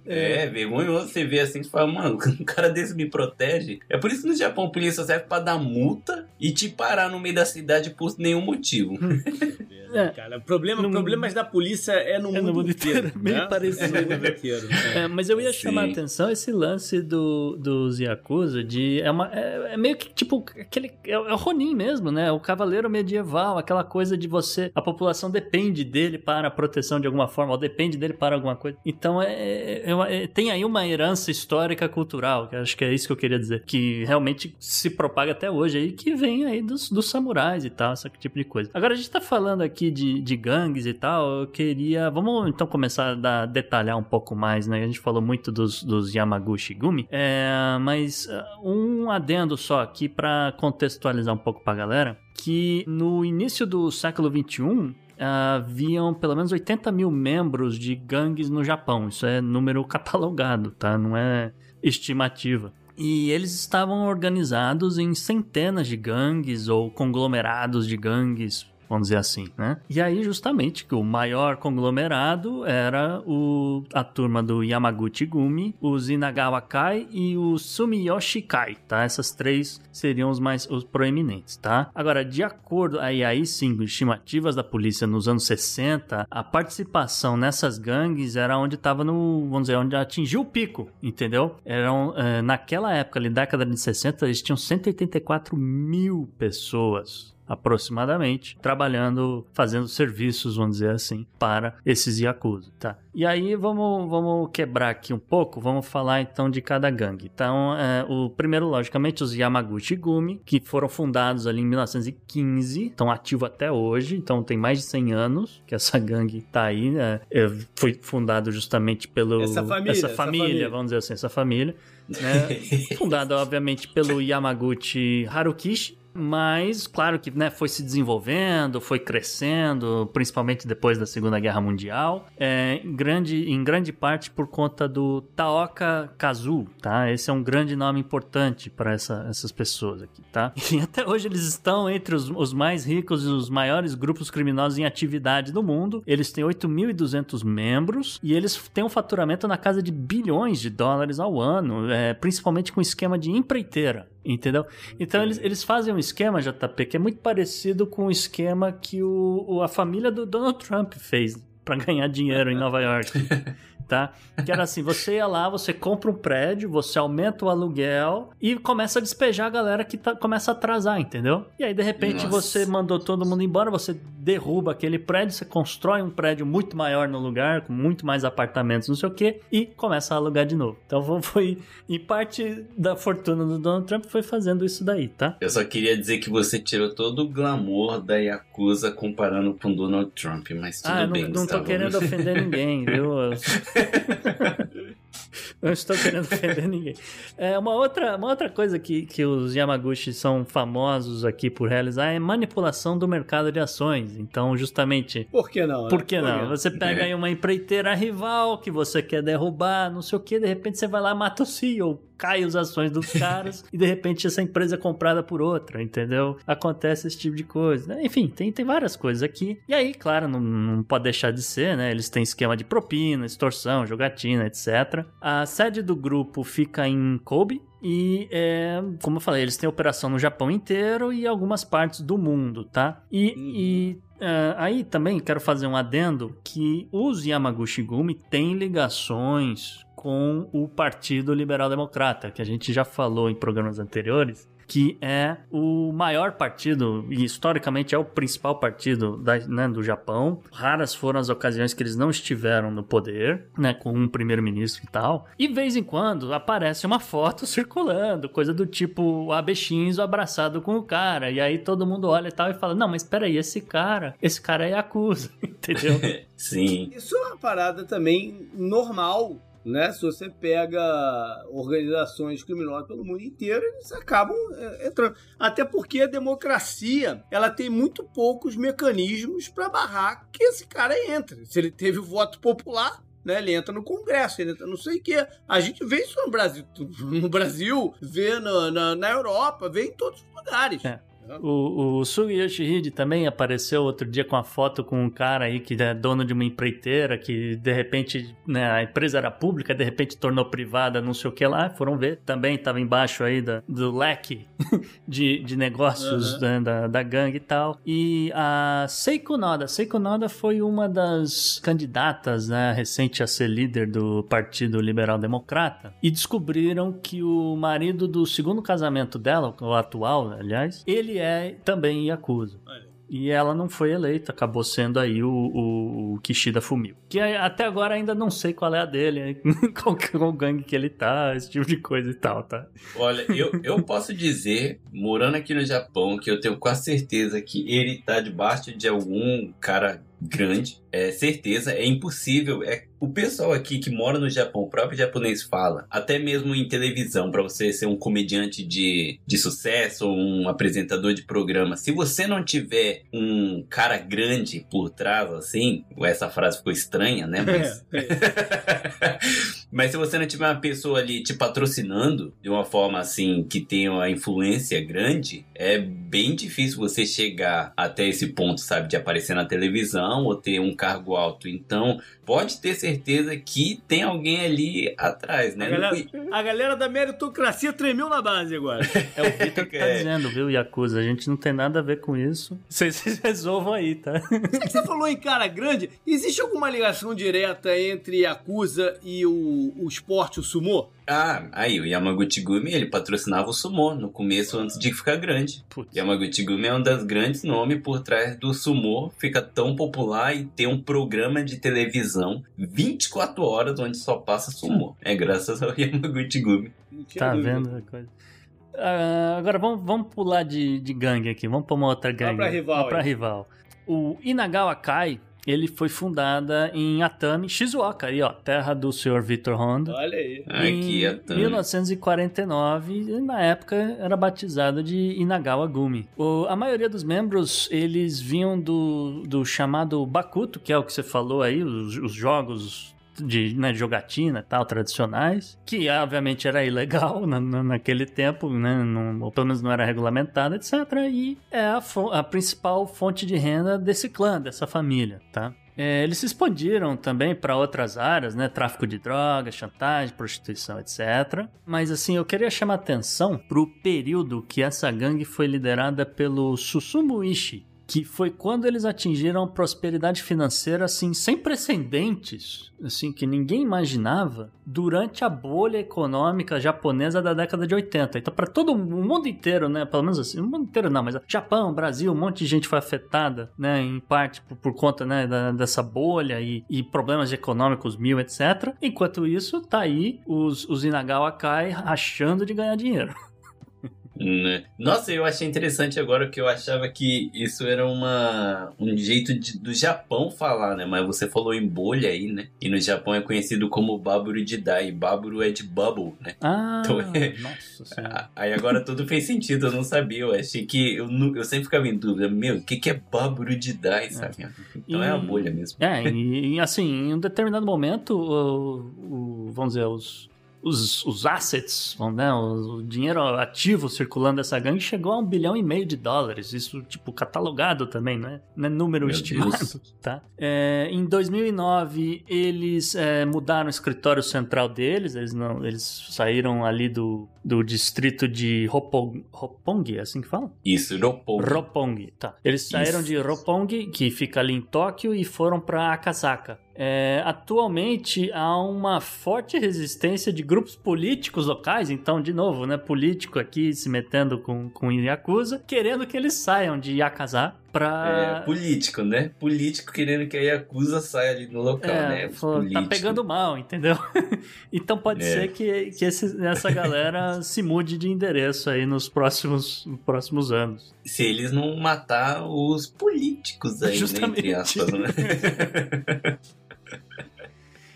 É, vergonhoso você ver assim, você fala, mano, um cara desse me protege. É por isso que no Japão a polícia serve pra dar multa e te parar no meio da cidade por nenhum motivo. É. Cara, problema, No- problemas da polícia é no, É no mundo, mundo inteiro, inteiro. meio né? parecido. É no mundo inteiro. é. É, mas eu ia Sim. chamar a atenção esse lance do, dos Yakuza de. É, uma, é, é meio que tipo aquele. É, é o Ronin mesmo, né? O cavaleiro medieval, aquela coisa de você. A população depende dele para a proteção de alguma forma, ou depende dele para alguma coisa. Então é- é- tem aí uma herança histórica cultural, que acho que é isso que eu queria dizer. Que realmente se propaga até hoje aí, que vem aí dos, dos samurais e tal, esse tipo de coisa. Agora a gente tá falando aqui de, de gangues e tal, eu queria. Vamos então começar a detalhar um pouco mais, né? A gente falou muito dos, dos Yamaguchi Gumi, é, mas ah, um adendo só aqui pra contextualizar um pouco pra galera, que no início do século XXI, haviam pelo menos 80 mil membros de gangues no Japão. Isso é número catalogado, tá? Não é estimativa. E eles estavam organizados em centenas de gangues ou conglomerados de gangues, vamos dizer assim, né? E aí, justamente, que o maior conglomerado era o, a turma do Yamaguchi Gumi, os Inagawa Kai e o Sumiyoshi Kai, tá? Essas três seriam os mais os proeminentes, tá? Agora, de acordo, aí, aí sim, com estimativas da polícia nos anos 60, a participação nessas gangues era onde estava no, vamos dizer, onde atingiu o pico, entendeu? Eram, eh, naquela época, ali, década de 60, eles tinham 184 mil pessoas aproximadamente, trabalhando, fazendo serviços, vamos dizer assim, para esses Yakuza, tá? E aí vamos, vamos quebrar aqui um pouco, vamos falar então de cada gangue. Então, é, o primeiro, logicamente, os Yamaguchi Gumi, que foram fundados ali em 1915, estão ativos até hoje, então tem mais de 100 anos que essa gangue tá aí, né? É, foi fundado justamente pelo... Essa família, essa essa família, família. vamos dizer assim, essa família, né? fundado obviamente pelo Yamaguchi Harukishi, mas claro que né, foi se desenvolvendo, foi crescendo, principalmente depois da Segunda Guerra Mundial, é, em, grande, em grande parte por conta do Taoka Kazu, tá? Esse é um grande nome importante para essa, essas pessoas aqui, tá? E até hoje eles estão entre os, os mais ricos e os maiores grupos criminosos em atividade do mundo. Eles têm 8.200 membros e eles têm um faturamento na casa de bilhões de dólares ao ano, é, principalmente com esquema de empreiteira. Entendeu? Então eles, eles fazem um esquema, JP, que é muito parecido com o esquema que o, o- a família do Donald Trump fez para ganhar dinheiro em Nova York. Tá? Que era assim, você ia lá, você compra um prédio, você aumenta o aluguel e começa a despejar a galera que tá- começa a atrasar, entendeu? E aí, de repente, Nossa. você mandou todo mundo embora, você derruba aquele prédio, você constrói um prédio muito maior no lugar, com muito mais apartamentos, não sei o que, e começa a alugar de novo. Então foi, em parte da fortuna do Donald Trump foi fazendo isso daí, tá? Eu só queria dizer que você tirou todo o glamour da Yakuza comparando com Donald Trump, mas tudo ah, eu não, bem, não tô querendo ofender ninguém, viu? Não estou querendo ofender ninguém. É, uma, outra, uma outra coisa que, que os Yamaguchi são famosos aqui por realizar é manipulação do mercado de ações. Então, justamente, Por que não? né? por que não? Você pega É. aí uma empreiteira rival que você quer derrubar, não sei o que, de repente você vai lá e mata o CEO, cai as ações dos caras e de repente essa empresa é comprada por outra, entendeu? Acontece esse tipo de coisa. né? Enfim, tem, tem várias coisas aqui. E aí, claro, não, não pode deixar de ser, né? Eles têm esquema de propina, extorsão, jogatina, etc. A sede do grupo fica em Kobe, e, é, como eu falei, eles têm operação no Japão inteiro e algumas partes do mundo, tá? E, Uhum. e, é, aí também quero fazer um adendo que os Yamaguchi Gumi têm ligações com o Partido Liberal Democrata, que a gente já falou em programas anteriores, que é o maior partido, e historicamente é o principal partido da, né, do Japão. Raras foram as ocasiões que eles não estiveram no poder, né, com um primeiro-ministro e tal. E, de vez em quando, aparece uma foto circulando, coisa do tipo o Abe Shinzo abraçado com o cara. E aí todo mundo olha e tal e fala: Não, mas peraí, esse cara, esse cara é Yakuza, entendeu? Sim. Isso é uma parada também normal né? Se você pega organizações criminosas pelo mundo inteiro, eles acabam é, entrando. Até porque a democracia ela tem muito poucos mecanismos para barrar que esse cara entre. Se ele teve o voto popular, né? Ele entra no Congresso, ele entra não sei o quê. A gente vê isso no Brasil, no Brasil, vê na, na, na Europa, vê em todos os lugares. É. O, o Sugi Yoshihide também apareceu outro dia com a foto com um cara aí que é dono de uma empreiteira, que de repente né, a empresa era pública, de repente tornou privada, não sei o que lá. Foram ver. Também estava embaixo aí da, do leque de, de negócios uhum. né, da, da gangue e tal. E a Seiko Noda. Seiko Noda foi uma das candidatas né, recente a ser líder do Partido Liberal Democrata. E descobriram que o marido do segundo casamento dela, o atual, aliás, ele é também Yakuza. Olha. E ela não foi eleita, acabou sendo aí o, o, o Kishida Fumio. Que até agora ainda não sei qual é a dele, qual, qual gangue que ele tá, esse tipo de coisa e tal, tá? Olha, eu, eu posso dizer, morando aqui no Japão, que eu tenho quase certeza que ele tá debaixo de algum cara grande, é certeza, é impossível, é o pessoal aqui que mora no Japão, o próprio japonês fala, até mesmo em televisão, para você ser um comediante de, de sucesso ou um apresentador de programa, se você não tiver um cara grande por trás, assim, essa frase ficou estranha, né? Mas, Mas se você não tiver uma pessoa ali te patrocinando de uma forma assim que tenha uma influência grande, é bem difícil você chegar até esse ponto, sabe, de aparecer na televisão ou ter um cargo alto. Então, pode ter certeza que tem alguém ali atrás, né? A galera, a galera da meritocracia tremeu na base agora. É o Vitor que tá é. dizendo, viu, Yakuza? A gente não tem nada a ver com isso. Vocês resolvam aí, tá? Você falou em cara grande, existe alguma ligação direta entre Yakuza e o, o esporte, o sumô? Ah, aí o Yamaguchi Gumi, ele patrocinava o sumô no começo antes de ficar grande. Putz. Yamaguchi Gumi é um dos grandes nomes por trás do sumô, fica tão popular e tem um programa de televisão 24 horas onde só passa sumô. É graças ao Yamaguchi Gumi. Tá vendo a coisa? Uh, agora vamos, vamos pular de, de gangue aqui, vamos pra uma outra gangue. Vamos pra rival. Vamos pra rival. O Inagawa Kai, ele foi fundada em Atami, Shizuoka, aí ó, terra do senhor Victor Honda. Olha aí. Em Atami. 1949, e na época era batizado de Inagawa Gumi. O, a maioria dos membros, eles vinham do, do chamado Bakuto, que é o que você falou aí, os, os jogos de né, jogatina tal, tradicionais, que obviamente era ilegal na, na, naquele tempo, né, não, ou pelo menos não era regulamentado, etc. E é a, a principal fonte de renda desse clã, dessa família, tá? É, eles se expandiram também para outras áreas, né? Tráfico de drogas, chantagem, prostituição, etc. Mas assim, eu queria chamar atenção para o período que essa gangue foi liderada pelo Susumu Ishii, que foi quando eles atingiram prosperidade financeira assim sem precedentes, assim que ninguém imaginava durante a bolha econômica japonesa da década de 80. Então para todo o mundo inteiro, né, pelo menos assim, o mundo inteiro não, mas Japão, Brasil, um monte de gente foi afetada, né, em parte por, por conta, né, da, dessa bolha e, e, problemas econômicos mil, etc. Enquanto isso, tá aí os, os Inagawa Kai achando de ganhar dinheiro. Né? Nossa, eu achei interessante agora que eu achava que isso era uma, um jeito de, do Japão falar, né? Mas você falou em bolha aí, né? E no Japão é conhecido como Baburu de Dai. Baburu é de bubble, né? Ah, então, é... nossa senhora. Aí agora tudo fez sentido, eu não sabia. Eu achei que. Eu, eu sempre ficava em dúvida, meu, o que, que é Baburu de Dai, sabe? É. Então e... é a bolha mesmo. É, e assim, em um determinado momento, o, o, vamos dizer, os os, os assets, né, o, dinheiro ativo circulando dessa gangue chegou a um bilhão e meio de dólares. Isso, tipo, catalogado também, né? Não é número Meu estimado, Deus. tá? É, em 2009, eles é, mudaram o escritório central deles. Eles, não, eles saíram ali do, do distrito de Roppongi, Roppongi, é assim que fala? Isso, Roppongi. Roppongi, tá. Eles saíram Isso. de Roppongi, que fica ali em Tóquio, e foram para Akasaka É, atualmente há uma forte resistência de grupos políticos locais, então, de novo, né, político aqui se metendo com, com Yakuza, querendo que eles saiam de Yakuza pra... É, político, né? Político querendo que a Yakuza saia ali no local, É, né? falou, tá pegando mal, entendeu? então pode É. ser que, que esse- essa galera se mude de endereço aí nos próximos, nos próximos anos. Se eles não matar os políticos aí, né? Justamente. Entre aspas, né?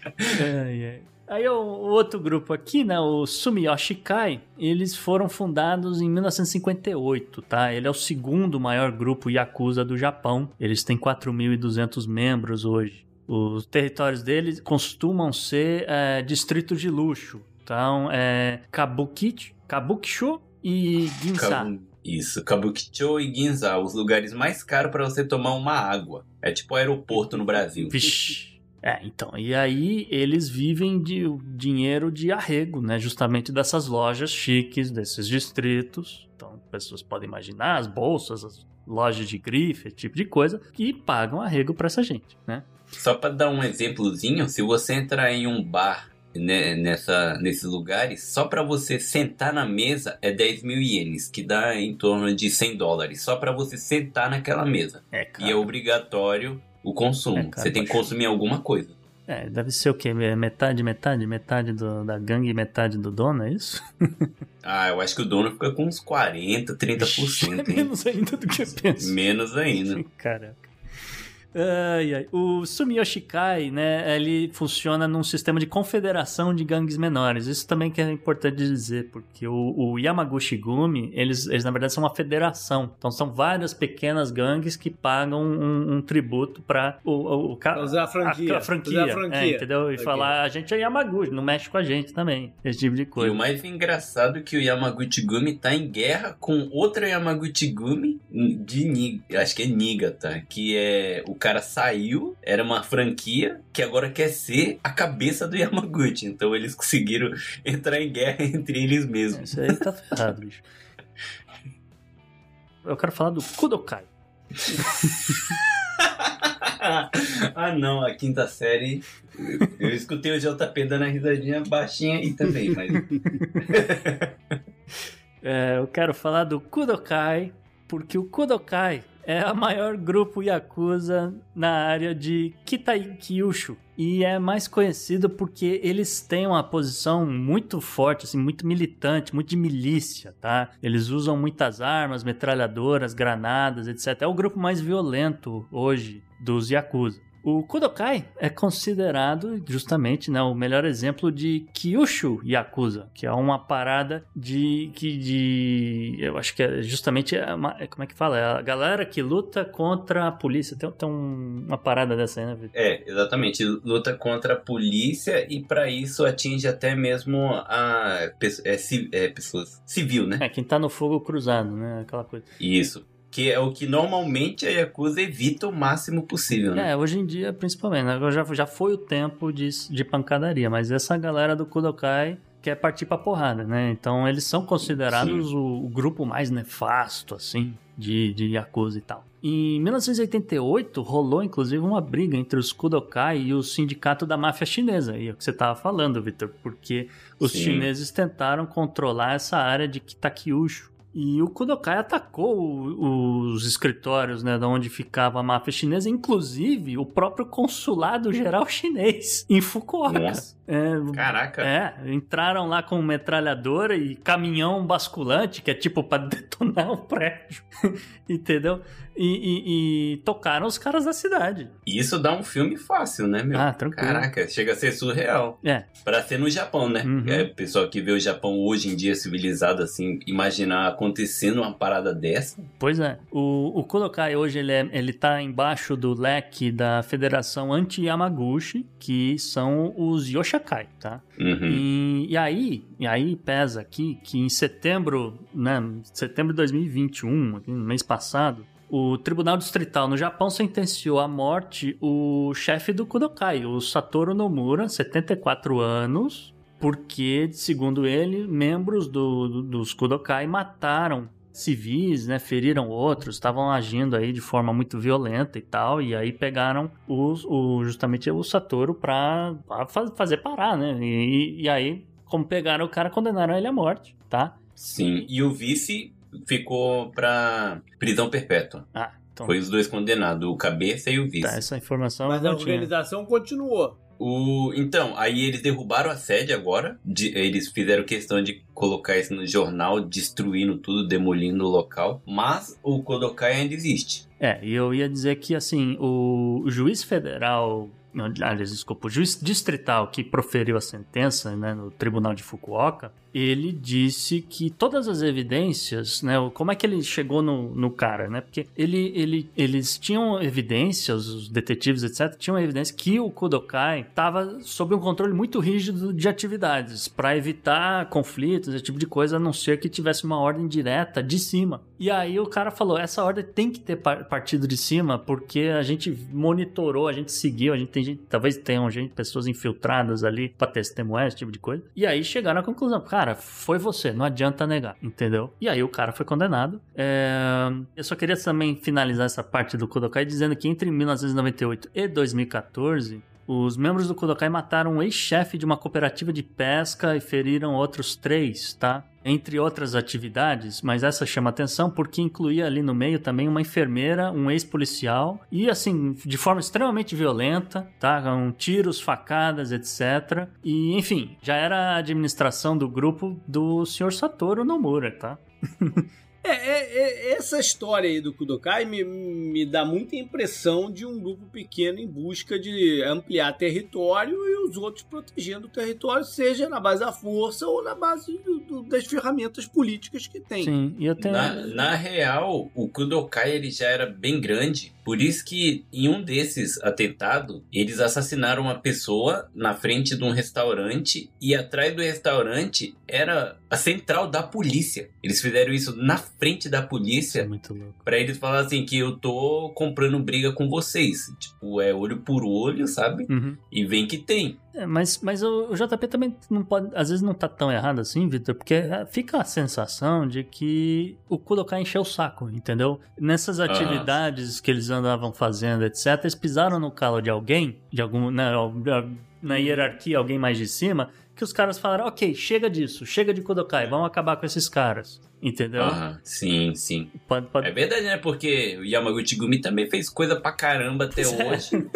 Ai, ai. Aí o, outro grupo aqui, né, o Sumiyoshi Kai, eles foram fundados em 1958, tá? Ele é o segundo maior grupo Yakuza do Japão. Eles têm 4.200 membros hoje. Os territórios deles costumam ser é, distritos de luxo. Então, é Kabukicho, Kabukicho e Ginza. Isso, Kabukicho e Ginza, os lugares mais caros para você tomar uma água. É tipo aeroporto no Brasil. Vixe. É, então, e aí eles vivem de dinheiro de arrego, né? Justamente dessas lojas chiques, desses distritos. Então, pessoas podem imaginar as bolsas, as lojas de grife, esse tipo de coisa, que pagam arrego pra essa gente, né? Só para dar um exemplozinho, se você entrar em um bar né, nessa, nesses lugares, só para você sentar na mesa é 10 mil ienes, que dá em torno de 100 dólares, só para você sentar naquela mesa. É, E é obrigatório o consumo. É, você tem que consumir alguma coisa. É, deve ser o quê? Metade, metade, metade do- da gangue e metade do dono, é isso? Ah, eu acho que o dono fica com uns 40, 30%. É hein? menos ainda do que eu penso. Menos ainda. Caraca. Ai, ai. O Sumiyoshi Kai, né, ele funciona num sistema de confederação de gangues menores. Isso também que é importante dizer, porque o, o Yamaguchi Gumi, eles, eles na verdade são uma federação. Então são várias pequenas gangues que pagam um, um tributo para o, o, o usar a franquia. a, a franquia, a franquia. é, entendeu? E Ok. falar, a gente é Yamaguchi, não mexe com a gente também. Esse tipo de E coisa. o mais engraçado é que o Yamaguchi Gumi tá em guerra com outra Yamaguchi Gumi de Niga, acho que é Niigata, que é o cara saiu, era uma franquia que agora quer ser a cabeça do Yamaguchi. Então eles conseguiram entrar em guerra entre eles mesmos. Isso aí tá ferrado, bicho. Eu quero falar do Kudokai. ah não, a quinta série. Eu escutei o JP dando a risadinha baixinha aí também, mas. É, eu quero falar do Kudokai, porque o Kudokai é a maior grupo Yakuza na área de Kitai-Kyushu. E é mais conhecido porque eles têm uma posição muito forte, assim, muito militante, muito de milícia, tá? Eles usam muitas armas, metralhadoras, granadas, etc. É o grupo mais violento hoje dos Yakuza. O Kudokai é considerado justamente né, o melhor exemplo de Kyushu Yakuza, que é uma parada de que de eu acho que é justamente é uma- é- como é que fala? É a galera que luta contra a polícia. Tem, tem um- uma parada dessa aí, né, Vitor? É, exatamente. Luta contra a polícia e para isso atinge até mesmo a é, é, pessoas civil, né? É, quem tá no fogo cruzado, né? Aquela coisa. Isso. Que é o que normalmente a Yakuza evita o máximo possível, né? É, hoje em dia, principalmente, né? Já, já foi o tempo de, de pancadaria, mas essa galera do Kudokai quer partir pra porrada, né? Então eles são considerados o, o grupo mais nefasto, assim, de, de Yakuza e tal. Em 1988, rolou inclusive uma briga entre os Kudokai e o sindicato da máfia chinesa, e é o que você tava falando, Victor, porque os Sim. chineses tentaram controlar essa área de Kitakyushu. E o Kudokai atacou os escritórios, né, da onde ficava a máfia chinesa, inclusive o próprio consulado geral chinês em Fukuoka. Nossa. É, Caraca. é, entraram lá com metralhadora e caminhão basculante, que é tipo pra detonar o prédio, entendeu? E, e- e tocaram os caras da cidade. Isso dá um filme fácil, né, meu? Ah, tranquilo. Caraca, chega a ser surreal. É, Pra ser no Japão, né? Uhum. É, pessoal que vê o Japão hoje em dia civilizado, assim, imaginar acontecendo uma parada dessa. pois é. O, o Kudokai hoje ele, é, ele tá embaixo do leque da Federação Anti-Yamaguchi, que são os Yoshakai, tá? Uhum. E, e aí, e aí pesa aqui que em setembro, né, setembro de 2021, aqui no mês passado, o Tribunal Distrital no Japão sentenciou à morte o chefe do Kudokai, o Satoru Nomura, 74 anos, porque, segundo ele, membros do, do- dos Kudokai mataram civis, né, feriram outros, estavam agindo aí de forma muito violenta e tal, e aí pegaram os, o, justamente o Satoru pra, pra fazer parar, né? E, e aí, como pegaram o cara, condenaram ele à morte, tá? Sim, e o vice ficou pra prisão perpétua. Ah, então. Foi os dois condenados, o cabeça e o vice. Tá, essa informação Mas a organização continuou. O, então, aí eles derrubaram a sede agora. de- eles fizeram questão de colocar isso no jornal, destruindo tudo, demolindo o local. Mas o Kodokai ainda existe. É, e eu ia dizer que, assim, o juiz federal, aliás, desculpa, o juiz distrital que proferiu a sentença, né, no tribunal de Fukuoka, ele disse que todas as evidências, né, como é que ele chegou no, no cara, né, porque ele, ele, eles tinham evidências, os detetives, etc., tinham evidência que o Kodokai estava sob um controle muito rígido de atividades, para evitar conflitos, esse tipo de coisa, a não ser que tivesse uma ordem direta de cima. E aí o cara falou, essa ordem tem que ter par- partido de cima, porque a gente monitorou, a gente seguiu, a gente tem gente, talvez tenham gente, pessoas infiltradas ali para testemunhar, esse tipo de coisa. E aí chegaram à conclusão, cara, foi você, não adianta negar, entendeu? E aí o cara foi condenado. É, Eu só queria também finalizar essa parte do Kodokai dizendo que entre 1998 e 2014, os membros do Kodokai mataram um ex-chefe de uma cooperativa de pesca e feriram outros três, tá? Entre outras atividades, mas essa chama atenção porque incluía ali no meio também uma enfermeira, um ex-policial e assim, de forma extremamente violenta, tá? Com tiros, facadas, etc. E enfim, já era a administração do grupo do Sr. Satoru Nomura, tá? É, é- é- essa história aí do Kudokai me, me dá muita impressão de um grupo pequeno em busca de ampliar território e os outros protegendo o território, seja na base da força ou na base do- do- das ferramentas políticas que tem. Sim, e tenho. Na, na real, o Kudokai ele já era bem grande. Por isso que em um desses atentados, eles assassinaram uma pessoa na frente de um restaurante e atrás do restaurante era a central da polícia. Eles fizeram isso na frente da Isso é polícia muito louco. Pra eles falarem assim que eu tô comprando briga com vocês. Tipo, é olho por olho, sabe? Uhum. E vem que tem. É, mas, mas o, o JP também não pode, às vezes não tá tão errado assim, Victor, porque é, fica a sensação de que o Kudokai encheu o saco, entendeu? Nessas atividades que eles andavam fazendo, etc, eles pisaram no calo de alguém, de algum, na, na hierarquia, alguém mais de cima, que os caras falaram, ok, chega disso, chega de Kudokai, vamos acabar com esses caras, entendeu? Aham, sim, sim. Pode, pode... É verdade, né? Porque o Yamaguchi Gumi também fez coisa pra caramba até é. hoje.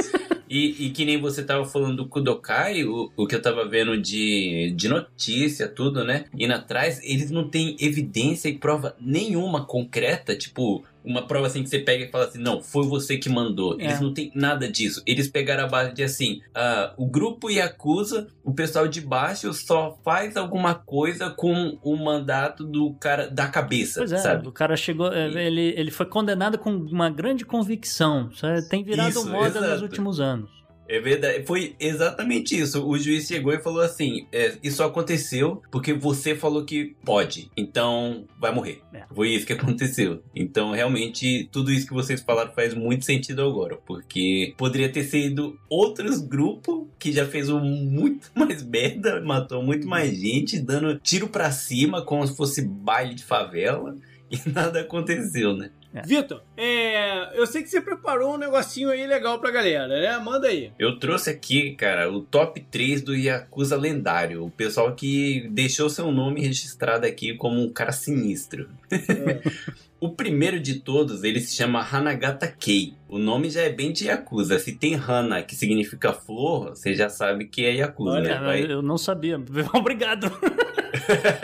E, e que nem você tava falando do Kudokai, o, o que eu tava vendo de, de notícia, tudo, né? Indo atrás, eles não têm evidência e prova nenhuma concreta, tipo, uma prova assim que você pega e fala assim, não, foi você que mandou. É. Eles não têm nada disso. Eles pegaram a base de assim, ah, o grupo Yakuza, o pessoal de baixo só faz alguma coisa com o mandato do cara da cabeça, Pois é, sabe? o cara chegou, é, E- ele, ele foi condenado com uma grande convicção, isso é- tem virado Isso, moda nos exato. últimos anos. É verdade, foi exatamente isso. O juiz chegou e falou assim: é, Isso aconteceu porque você falou que pode, então vai morrer. É. Foi isso que aconteceu. Então, realmente, tudo isso que vocês falaram faz muito sentido agora, porque poderia ter sido outros grupos que já fez um muito mais merda, matou muito mais gente, dando tiro pra cima como se fosse baile de favela. E nada aconteceu, né? Vitor, é, eu sei que você preparou um negocinho aí legal pra galera, né? Manda aí. Eu trouxe aqui, cara, o top 3 do Yakuza lendário. O pessoal que deixou seu nome registrado aqui como um cara sinistro. o primeiro de todos, ele se chama Hanagata Kei. O nome já é bem de Yakuza. Se tem Hana, que significa flor, você já sabe que é Yakuza, Olha, né? É, Vai- eu não sabia. Obrigado.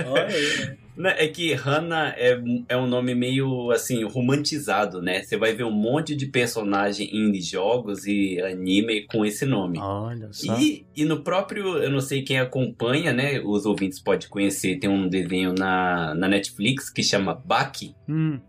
Olha aí, né? Né, É que Hana é, é um nome meio assim, romantizado, né? Você vai ver um monte de personagem em jogos e anime com esse nome. Olha só. E, e no próprio, eu não sei quem acompanha, né? Os ouvintes podem conhecer, tem um desenho na, na Netflix que chama Baki, Hum,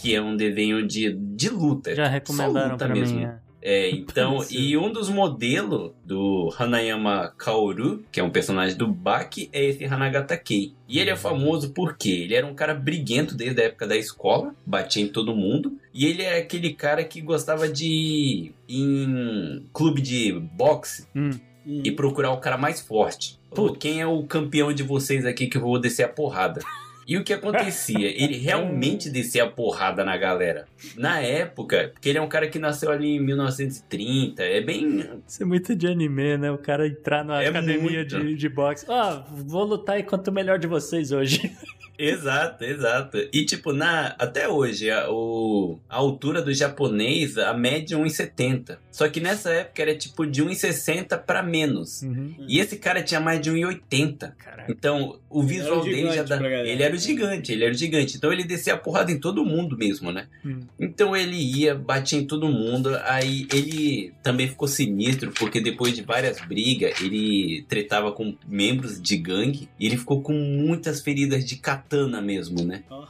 que é um desenho de, de luta. já Só recomendaram luta pra mesmo. mim. é. É, então, e um dos modelos do Hanayama Kaoru, que é um personagem do Baki, é esse Hanagata Kei. E ele é famoso porque ele era um cara briguento desde a época da escola, batia em todo mundo, e ele é aquele cara que gostava de ir em clube de boxe Hum, e procurar o cara mais forte. Pô, quem é o campeão de vocês aqui que eu vou descer a porrada? E o que acontecia? Ele realmente descia a porrada na galera. Na época, porque ele é um cara que nasceu ali em 1930, é bem. Isso é muito de anime, né? O cara entrar na É academia muito. de, de boxe. Ó, vou lutar enquanto o melhor de vocês hoje. Exato, exato. E tipo, na até hoje, a, o, a altura do japonês, a média é 1,70. Só que nessa época era tipo de 1,60 pra menos. E esse cara tinha mais de 1,80. Caraca. Então, o visual era o dele já dá. Ele era o gigante, ele era gigante. Então ele descia a porrada em todo mundo mesmo, né? Hum. Então ele ia, batia em todo mundo. Aí ele também ficou sinistro, porque depois de várias brigas, ele tretava com membros de gangue. E ele ficou com muitas feridas de katana mesmo, né? Ó,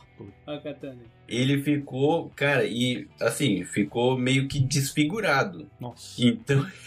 ó a katana. Ele ficou, cara, e assim, ficou meio que desfigurado. Nossa. Então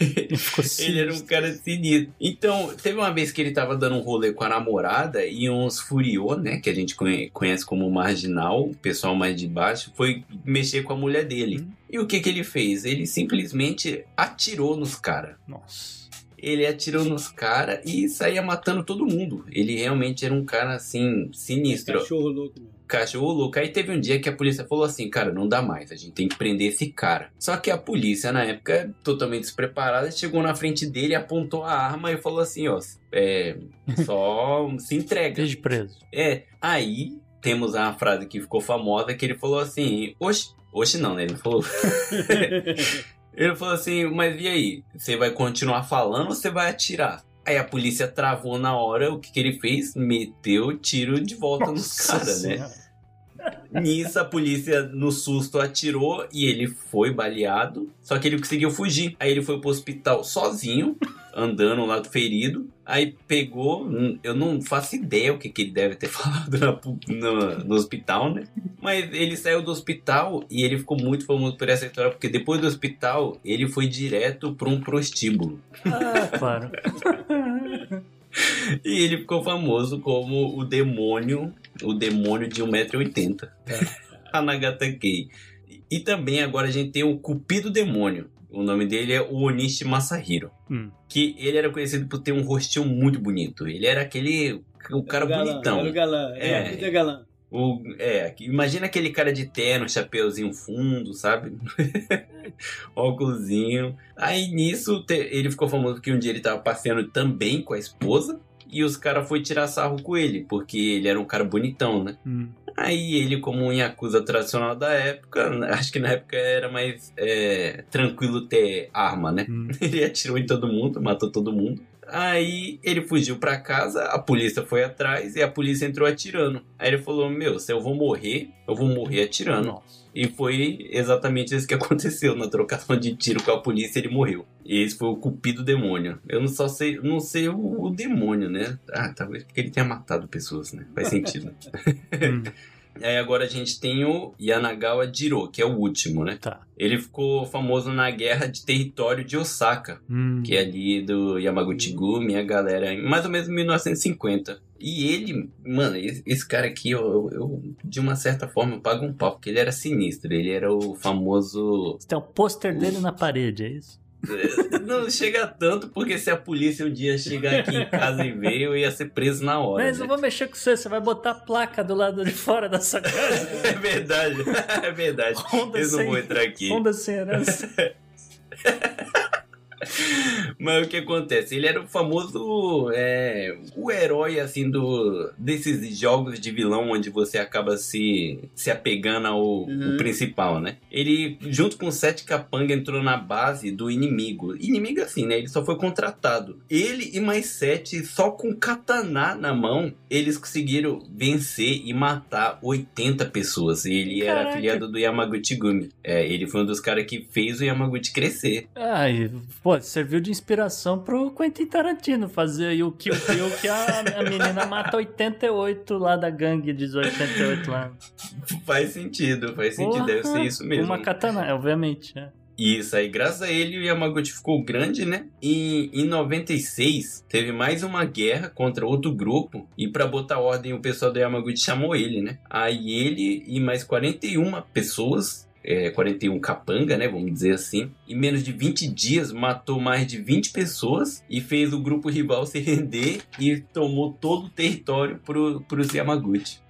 Ele era um cara sinistro. Então, teve uma vez que ele tava dando um rolê com a namorada e uns furiô, né? Que a gente conhe- conhece como marginal, o pessoal mais de baixo, foi mexer com a mulher dele. Hum. E o que que ele fez? Ele simplesmente atirou nos caras. Nossa. Ele atirou nos caras e saía matando todo mundo. Ele realmente era um cara assim, sinistro Cachorro louco mesmo. Cachorro louco. Aí teve um dia que a polícia falou assim, cara, não dá mais, a gente tem que prender esse cara. Só que a polícia, na época, totalmente despreparada, chegou na frente dele, apontou a arma e falou assim, ó, é, só se entrega. Desde preso. É, aí temos a frase que ficou famosa, que ele falou assim, oxe, oxe não, né? Ele falou... ele falou assim, mas e aí? Você vai continuar falando ou você vai atirar? Aí a polícia travou na hora, o que, que ele fez? Meteu tiro de volta nos Nossa caras, né? Nisso, a polícia, no susto, atirou e ele foi baleado. Só que ele conseguiu fugir. Aí ele foi pro hospital sozinho, andando lá ferido. Aí pegou, hum, eu não faço ideia o que, que ele deve ter falado na no, no hospital, né? Mas ele saiu do hospital e ele ficou muito famoso por essa história, porque depois do hospital ele foi direto para um prostíbulo. Ah, claro. E ele ficou famoso como o demônio, o demônio de 1,80m. A Nagata Kei. E também agora a gente tem o Cupido Demônio. O nome dele é o Onishi Masahiro. Hum. Que ele era conhecido por ter um rostinho muito bonito. Ele era aquele. O cara Era o galã, bonitão. Era o galã. É. É, é galã. O, é, imagina aquele cara de terno, chapeuzinho fundo, sabe? Óculosinho. Aí nisso te- ele ficou famoso porque um dia ele tava passeando também com a esposa. E os caras foram tirar sarro com ele, porque ele era um cara bonitão, né? Hum. Aí ele, como um Yakuza tradicional da época, acho que na época era mais é, tranquilo ter arma, né? Hum. Ele atirou em todo mundo, matou todo mundo. Aí ele fugiu pra casa, a polícia foi atrás e a polícia entrou atirando. Aí ele falou: Meu, se eu vou morrer, eu vou morrer atirando. Nossa. E foi exatamente isso que aconteceu. Na trocação de tiro com a polícia, ele morreu. E esse foi o Cupido Demônio. Eu não só sei, não sei o, o demônio, né? Ah, talvez porque ele tenha matado pessoas, né? Faz sentido. Aí agora a gente tem o Yanagawa Jiro, que é o último, né? Tá. Ele ficou famoso na guerra de território de Osaka, Hum. que é ali do Yamaguchi Gumi, a galera, em mais ou menos 1950. E ele, mano, esse, cara aqui, eu, eu- eu, de uma certa forma, eu pago um pau, porque ele era sinistro. Ele era o famoso. Você tem o pôster dele na parede, é isso? Não chega tanto, porque se a polícia um dia chegar aqui em casa e ver, eu ia ser preso na hora. Mas né? eu vou mexer com você, você vai botar a placa do lado de fora da sua casa. É verdade, é verdade. Honda Eu não sem- vou entrar aqui. Honda sem herança. Mas o que acontece? Ele era o famoso. é, o herói, assim, do desses jogos de vilão onde você acaba se, se apegando ao Uhum. o principal, né? Ele, junto com o Sete Capanga, entrou na base do inimigo. Inimigo, assim, né? Ele só foi contratado. Ele e mais sete, só com katana na mão, eles conseguiram vencer e matar 80 pessoas. Ele era Caraca. afiliado do Yamaguchi Gumi. É, ele foi um dos caras que fez o Yamaguchi crescer. Ai, pô, serviu de inspiração pro Quentin Tarantino fazer aí o Kill Bill que a, a menina mata 88 lá da gangue de 88 lá. Faz sentido, faz sentido, deve ser isso mesmo. Uma katana, obviamente. é. Isso aí, graças a ele, o Yamaguchi ficou grande, né? E em 96, teve mais uma guerra contra outro grupo. E pra botar ordem, o pessoal do Yamaguchi chamou ele, né? Aí ele e mais 41 pessoas. É, 41 capanga, né? Vamos dizer assim. Em menos de 20 dias, matou mais de 20 pessoas e fez o grupo rival se render e tomou todo o território pro, pros Yamaguchi.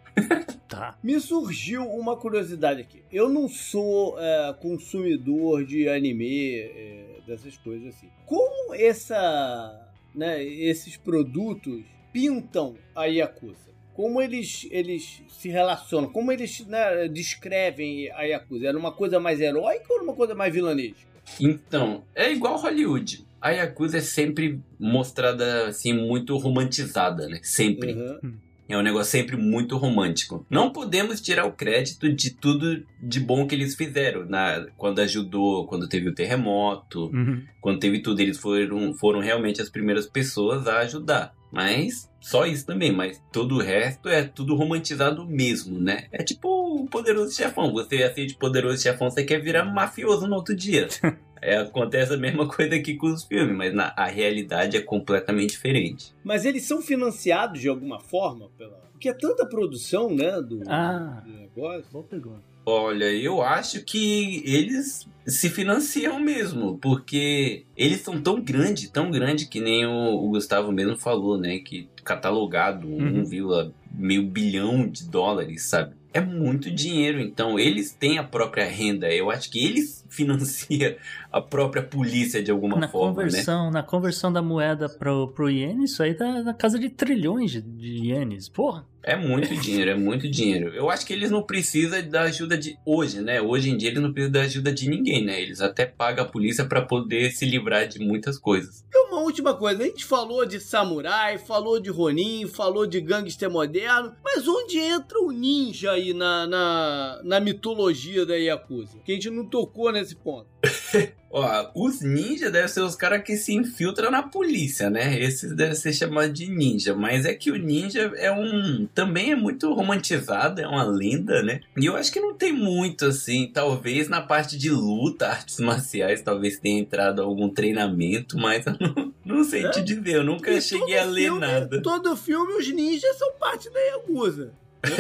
Tá. Me surgiu uma curiosidade aqui. Eu não sou é, consumidor de anime, é, dessas coisas assim. Como essa, né, esses produtos pintam a Yakuza? Como eles, eles se relacionam? Como eles né, descrevem a Yakuza? Era uma coisa mais heróica ou uma coisa mais vilanesca? Então, é igual Hollywood. A Yakuza é sempre mostrada assim, muito romantizada, né? Sempre. Uhum. É um negócio sempre muito romântico. Não podemos tirar o crédito de tudo de bom que eles fizeram. Na, quando ajudou, quando teve o terremoto, Uhum. quando teve tudo, eles foram, foram realmente as primeiras pessoas a ajudar. Mas só isso também, mas todo o resto é tudo romantizado mesmo, né? É tipo o poderoso chefão. Você assiste poderoso chefão, você quer virar mafioso no outro dia. É, acontece a mesma coisa aqui com os filmes, mas na, a realidade é completamente diferente. Mas eles são financiados de alguma forma? Pela... Porque é tanta produção, né? Do, Ah. do negócio. Boa pergunta. Olha, eu acho que eles se financiam mesmo, porque eles são tão grandes, tão grandes que nem o, o Gustavo mesmo falou, né? Que catalogado Uhum. 1, meio bilhão de dólares, sabe? É muito dinheiro, então eles têm a própria renda. Eu acho que eles financiam a própria polícia de alguma Na forma, né? conversão, na conversão da moeda pro, pro iene, isso aí tá na casa de trilhões de, de ienes. Porra. É muito dinheiro, é muito dinheiro. Eu acho que eles não precisam da ajuda de hoje, né? Hoje em dia eles não precisam da ajuda de ninguém, né? Eles até pagam a polícia pra poder se livrar de muitas coisas. E uma última coisa, a gente falou de samurai, falou de Ronin, falou de gangster moderno, mas onde entra o ninja aí na, na, na mitologia da Yakuza? Que a gente não tocou nesse ponto. Ó, os ninjas devem ser os caras que se infiltram na polícia, né? Esses devem ser chamados de ninja. Mas é que o ninja é um. Também é muito romantizado, é uma lenda, né? E eu acho que não tem muito assim. Talvez na parte de luta, artes marciais, talvez tenha entrado algum treinamento, mas eu não, não sei É? te dizer. Eu nunca E cheguei a ler filme- nada. Todo filme, os ninjas são parte da Yakuza.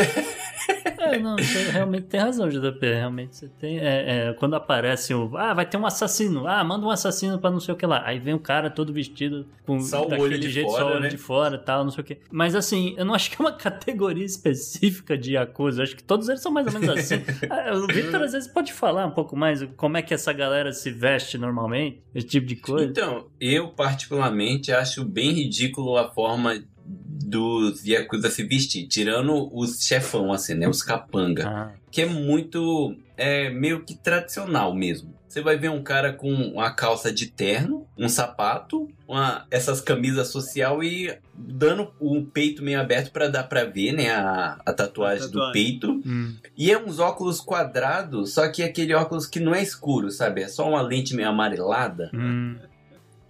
É, não, você realmente tem razão, JP. Realmente você tem. é, é, quando aparece o. Ah, vai ter um assassino. Ah, manda um assassino pra não sei o que lá. Aí vem o cara todo vestido com Só o olho de jeito, fora, só o olho né? de fora e tal, não sei o que. Mas assim, eu não acho que é uma categoria específica de. Eu acho que todos eles são mais ou menos assim. Ah, o Victor às vezes pode falar um pouco mais como é que essa galera se veste normalmente, esse tipo de coisa. Então, eu particularmente acho bem ridículo a forma dos Yakuza se vestir, tirando os chefão, assim, né? Os capanga. Ah, Que é muito. É meio que tradicional mesmo. Você vai ver um cara com uma calça de terno, um sapato, uma, essas camisas social e dando o peito meio aberto pra dar pra ver, né? A, a tatuagem A do tatuagem. peito. hum. E é uns óculos quadrados, só que é aquele óculos que não é escuro, sabe? É só uma lente meio amarelada. Hum.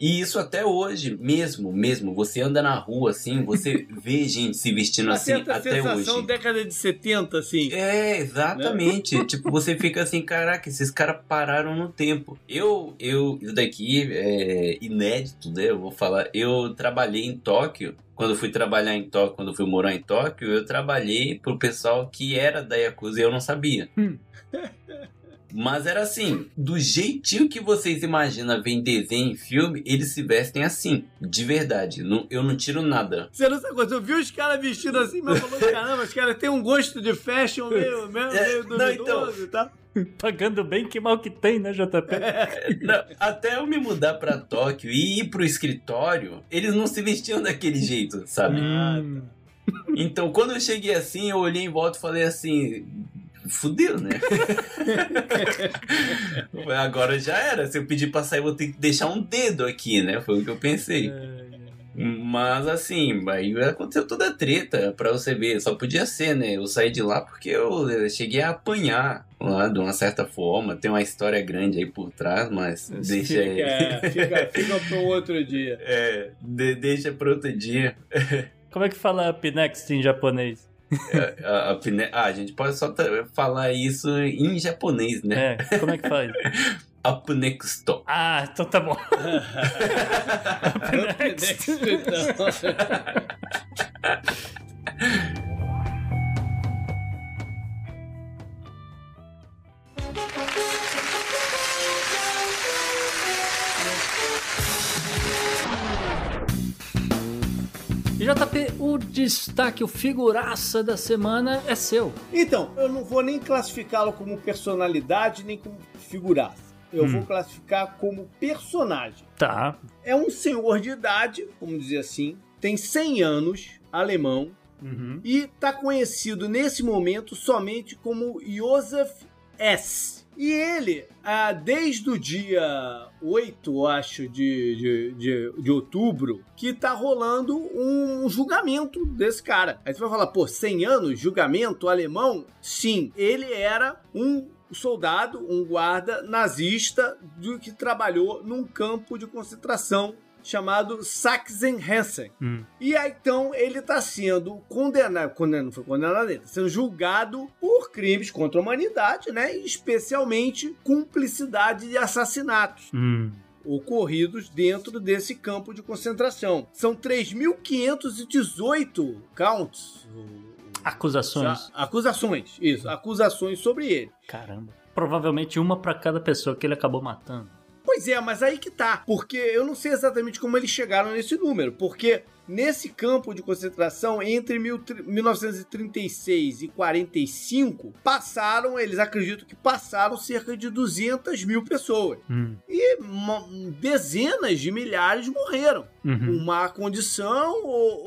E isso até hoje, mesmo, mesmo. Você anda na rua assim, você vê gente se vestindo assim até sensação hoje. década de 70, assim. É, exatamente. tipo, você fica assim, caraca, esses caras pararam no tempo. Eu, eu, isso daqui é inédito, né? Eu vou falar. Eu trabalhei em Tóquio. Quando eu fui trabalhar em Tóquio, quando eu fui morar em Tóquio, eu trabalhei pro pessoal que era da Yakuza e eu não sabia. Mas era assim, do jeitinho que vocês imaginam ver em desenho, em filme, eles se vestem assim, de verdade. Não, eu não tiro nada. Você não sabe quando eu vi os caras vestidos assim, mas falou, caramba, os caras têm um gosto de fashion meio, meio, É, meio não, duvidoso e tal. Pagando bem, que mal que tem, né, JP? Não, até eu me mudar pra Tóquio e ir pro escritório, eles não se vestiam daquele jeito, sabe? Hum. Então, quando eu cheguei assim, eu olhei em volta e falei assim. Fudeu, né? Agora já era. Se eu pedir pra sair, eu vou ter que deixar um dedo aqui, né? Foi o que eu pensei. Mas assim, aí aconteceu toda a treta pra você ver. Só podia ser, né? Eu saí de lá porque eu eh, cheguei a apanhar lá de uma certa forma. Tem uma história grande aí por trás, mas deixa aí. É, fica, fica um outro dia. É, de- deixa pra outro dia. Como é que fala up next em japonês? A, a pine- ah, a gente pode só falar isso em japonês, né? É, como é que faz? Up next. Ah, então tá bom. Next, então. JP, o destaque, o figuraça da semana é seu. Então, eu não vou nem classificá-lo como personalidade nem como figuraça. Eu Hum. vou classificar como personagem. Tá. É um senhor de idade, vamos dizer assim, tem 100 anos, alemão, Uhum. e está conhecido nesse momento somente como Joseph S. E ele, ah, desde o dia 8, eu acho, de, de, de, de outubro, que tá rolando um julgamento desse cara. Aí você vai falar, pô, 100 anos, julgamento alemão? Sim, ele era um soldado, um guarda nazista do que trabalhou num campo de concentração chamado Sachsenhausen. Hum. E aí, então, ele está sendo condenado, condenado, não foi condenado, ele está sendo julgado por crimes contra a humanidade, né? Especialmente cumplicidade de assassinatos Hum. ocorridos dentro desse campo de concentração. São 3.518 counts. Acusações. Acusações, isso, acusações sobre ele. Caramba. Provavelmente uma pra cada pessoa que ele acabou matando. Pois é, mas aí que tá. Porque eu não sei exatamente como eles chegaram nesse número. Porque nesse campo de concentração, entre mil- 1936 e 45, passaram, eles acreditam que passaram cerca de 200 mil pessoas. Hum. E dezenas de milhares morreram. Uhum. Má condição ou,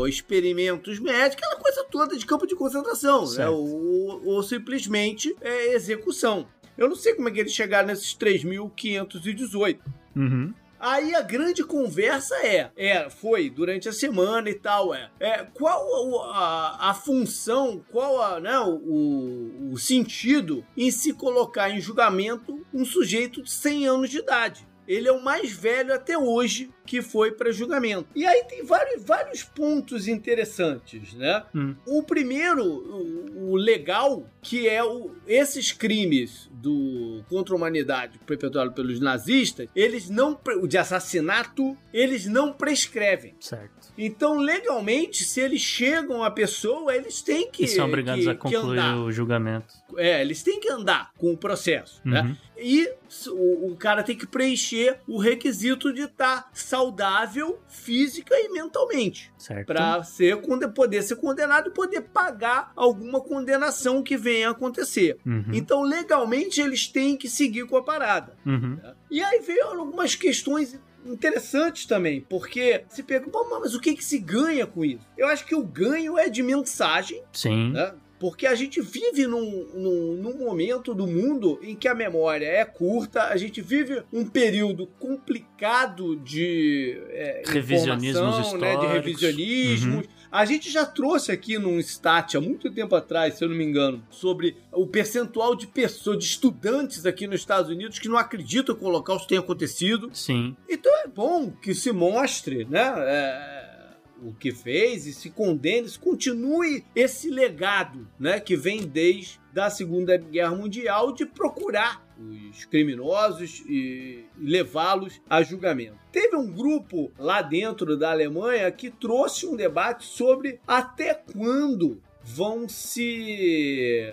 ou experimentos médicos, aquela coisa toda de campo de concentração. Né? Ou, ou simplesmente é, execução. Eu não sei como é que eles chegaram nesses 3.518. Uhum. Aí a grande conversa é, é, foi durante a semana e tal, é, é qual a, a função, qual a, né, o, o sentido em se colocar em julgamento um sujeito de 100 anos de idade. Ele é o mais velho até hoje que foi para julgamento. E aí tem vários, vários pontos interessantes, né? Hum. O primeiro, o, o legal, que é o, esses crimes do contra a humanidade perpetuado pelos nazistas, eles não o de assassinato, eles não prescrevem. Certo. Então, legalmente, se eles chegam à pessoa, eles têm que E são obrigados que- a concluir o julgamento. É, eles têm que andar com o processo, né? Uhum. E o, o cara tem que preencher o requisito de estar saudável física e mentalmente Certo. para ser poder ser condenado e poder pagar alguma condenação que venha a acontecer. Uhum. Então, legalmente, eles têm que seguir com a parada. Uhum. E aí veio algumas questões interessantes também, porque se pergunta, "Pô, mas o que, que se ganha com isso? Eu acho que o ganho é de mensagem, Sim. né? Porque a gente vive num, num, num momento do mundo em que a memória é curta, a gente vive um período complicado de é, Revisionismos informação, né, de históricos. revisionismos. A gente já trouxe aqui num stat há muito tempo atrás, se eu não me engano, sobre o percentual de pessoas, de estudantes aqui nos Estados Unidos que não acreditam que o Holocausto tenha acontecido. Sim. Então é bom que se mostre, né? é, o que fez e se condene, se continue esse legado, né? Que vem desde da Segunda Guerra Mundial de procurar os criminosos e levá-los a julgamento. Teve um grupo lá dentro da Alemanha que trouxe um debate sobre até quando vão se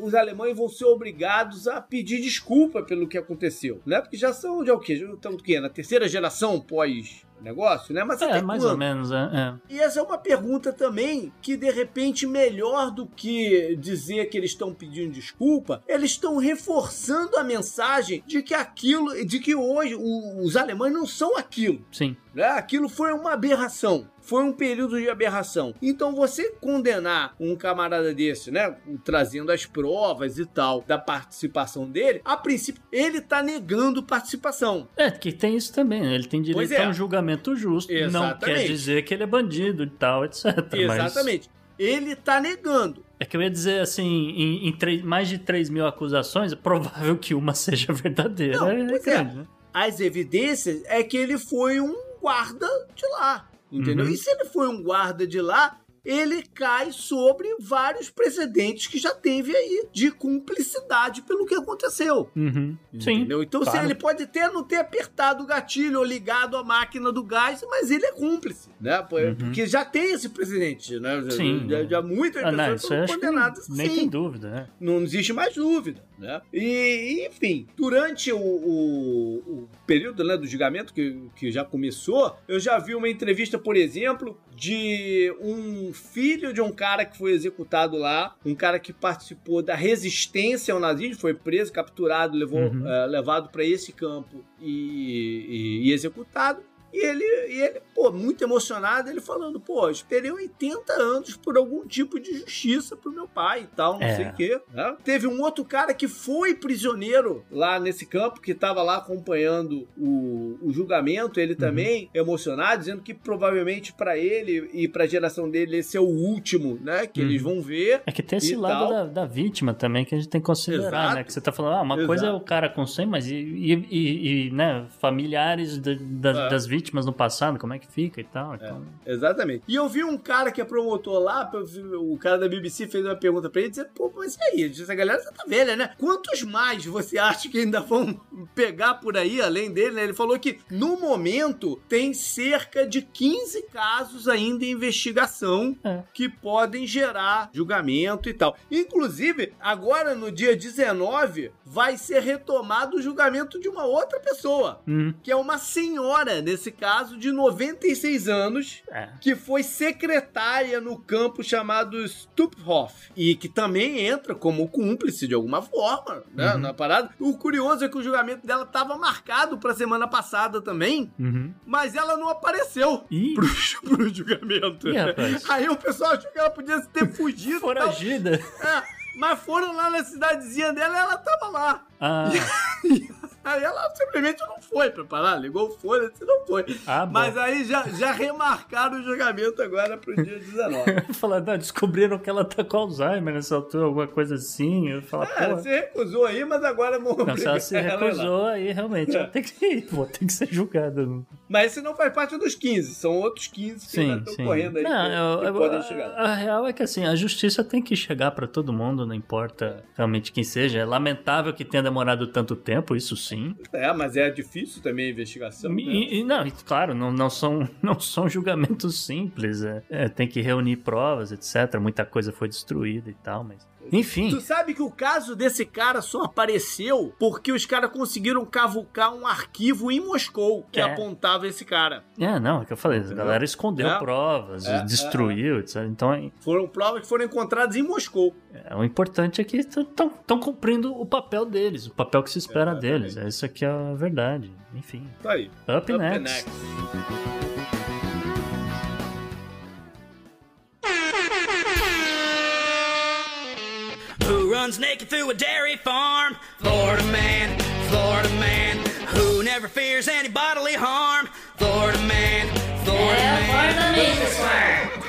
os alemães vão ser obrigados a pedir desculpa pelo que aconteceu, né? Porque já são já o quê? Já o quê? Na terceira geração pós negócio, né? Mas É, até mais quando? ou menos, é. é. E essa é uma pergunta também que, de repente, melhor do que dizer que eles estão pedindo desculpa, eles estão reforçando a mensagem de que aquilo, de que hoje o- os alemães não são aquilo. Sim. né? Aquilo foi uma aberração. Foi um período de aberração. Então você condenar um camarada desse, né? Trazendo as provas e tal da participação dele, a princípio ele tá negando participação. É, que tem isso também, né? Ele tem direito é. a um julgamento justo. Não Exatamente. quer dizer que ele é bandido e tal, etc. Mas Exatamente. Ele tá negando. é que eu ia dizer assim, em, em três- mais de 3 mil acusações, é provável que uma seja verdadeira. Não, é pois é. grande, né? As evidências é que ele foi um guarda de lá. Entendeu? Uhum. E se ele foi um guarda de lá, ele cai sobre vários precedentes que já teve aí de cumplicidade pelo que aconteceu. Uhum. Sim. Entendeu? Então, claro. se ele pode até não ter apertado o gatilho ou ligado a máquina do gás, mas ele é cúmplice, né? Por- Uhum. Porque já tem esse precedente, né? Já- Sim. Já, já muitas Ah, não, pessoas eu foram condenadas nem sim tem dúvida, né? não existe mais dúvida, né? E, enfim, durante o, o- o período né, do julgamento que, que já começou, eu já vi uma entrevista, por exemplo, de um filho de um cara que foi executado lá, um cara que participou da resistência ao nazismo, foi preso, capturado, levou, Uhum. eh, levado para esse campo e, e- e executado. E ele, e ele, pô, muito emocionado, ele falando, pô, esperei 80 anos por algum tipo de justiça pro meu pai e tal, não É. sei o quê. né? Teve um outro cara que foi prisioneiro lá nesse campo, que tava lá acompanhando o, o julgamento, ele também emocionado, dizendo que provavelmente pra ele e pra geração dele esse é o último, né, que Uhum. eles vão ver. É que tem esse lado da, da vítima também que a gente tem que considerar, Exato. né? Que você tá falando, ah, uma Exato. coisa é o cara com 100, mas e, e, e- e, né, familiares da- da- É. das vítimas no passado, como é que fica e tal. Então, Exatamente. E eu vi um cara que é promotor lá, o cara da BBC fez uma pergunta pra ele, dizendo, pô, mas e aí, essa galera já tá velha, né? Quantos mais você acha que ainda vão pegar por aí, além dele, né? Ele falou que, no momento, tem cerca de 15 casos ainda em investigação É. que podem gerar julgamento e tal. Inclusive, agora, no dia 19, vai ser retomado o julgamento de uma outra pessoa, hum, que é uma senhora, nesse caso, de 96 anos, é. que foi secretária no campo chamado Stuphof e que também entra como cúmplice de alguma forma, né, Uhum. na parada. O curioso é que o julgamento dela estava marcado para semana passada também, Uhum. mas ela não apareceu pro, pro julgamento. Ih. Aí o pessoal achou que ela podia ter fugido. e foragida. É, mas foram lá na cidadezinha dela e ela tava lá. Ah, Aí ela simplesmente não foi pra parar, ligou o fone e não foi. ah. Mas aí já, já remarcaram o julgamento agora pro dia 19. Falar, não, descobriram que ela tá com Alzheimer nessa altura, alguma coisa assim. Eu falo, É, pô. você recusou aí, mas agora vamos Não, se ela se obrigar ela a recusou, aí realmente ela tem que ir, que ser julgada. Mas esse não faz parte dos 15, são outros 15 que Sim, estão sim. correndo aí Não, que, eu- que eu- podem a, chegar. a real é que assim, a justiça tem que chegar pra todo mundo, não importa realmente quem seja. É lamentável que tenha demorado tanto tempo, isso sim. É, mas é difícil também a investigação. né? E, e- não, claro, não, não, são, não são julgamentos simples. É, é, tem que reunir provas, etc. Muita coisa foi destruída e tal, mas. Enfim. Tu sabe que o caso desse cara só apareceu porque os caras conseguiram cavucar um arquivo em Moscou que É. apontava esse cara. É, não, é que eu falei. A Entendeu? galera escondeu É. provas, É, destruiu, etc. Então, é, Foram provas que foram encontradas em Moscou. é, o importante é que estão cumprindo o papel deles, o papel que se espera deles. É Isso aqui é a verdade. Enfim. Tá aí. Up, Up next. next. Runs naked through a dairy farm? Florida man, Florida man. Who never fears any bodily harm? Florida man, Florida man.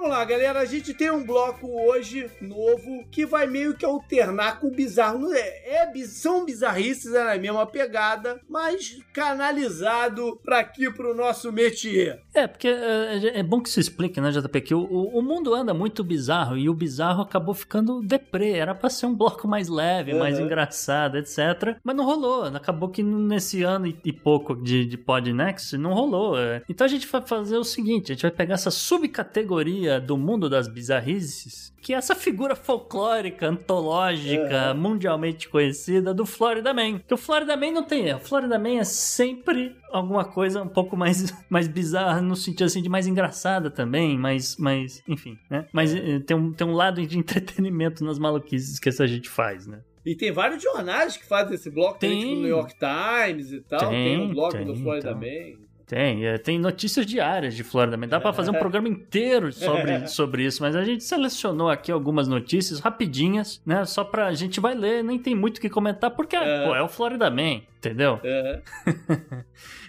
Vamos lá, galera. A gente tem um bloco hoje novo que vai meio que alternar com o bizarro. É, é, são bizarrices, é na mesma pegada, mas canalizado pra aqui pro nosso métier. É, porque é, é bom que se explique, né, JP, que o, o mundo anda muito bizarro e o bizarro acabou ficando deprê. Era pra ser um bloco mais leve, mais Uhum. engraçado, etc. Mas não rolou. Acabou que nesse ano e, e pouco de, de Podnext não rolou. é. Então a gente vai fazer o seguinte: a gente vai pegar essa subcategoria do mundo das bizarrices, que é essa figura folclórica, antológica, mundialmente conhecida do Florida Man. Que o Florida Man não tem erro. O Florida Man é sempre alguma coisa um pouco mais, mais bizarra, no sentido assim, de mais engraçada também, mais, mais enfim, né? Mas eh, tem, um, tem um lado de entretenimento nas maluquices que essa gente faz, né? E tem vários jornais que fazem esse bloco, tem, Tem. tipo o New York Times e tal, tem, Tem, um bloco tem, do Florida então. Man. Tem, é, tem notícias diárias de Florida Man. Dá pra fazer um programa inteiro sobre, sobre isso, mas a gente selecionou aqui algumas notícias rapidinhas, né? Só pra gente vai ler, nem tem muito o que comentar, porque É. pô, é o Florida Man. Entendeu? É.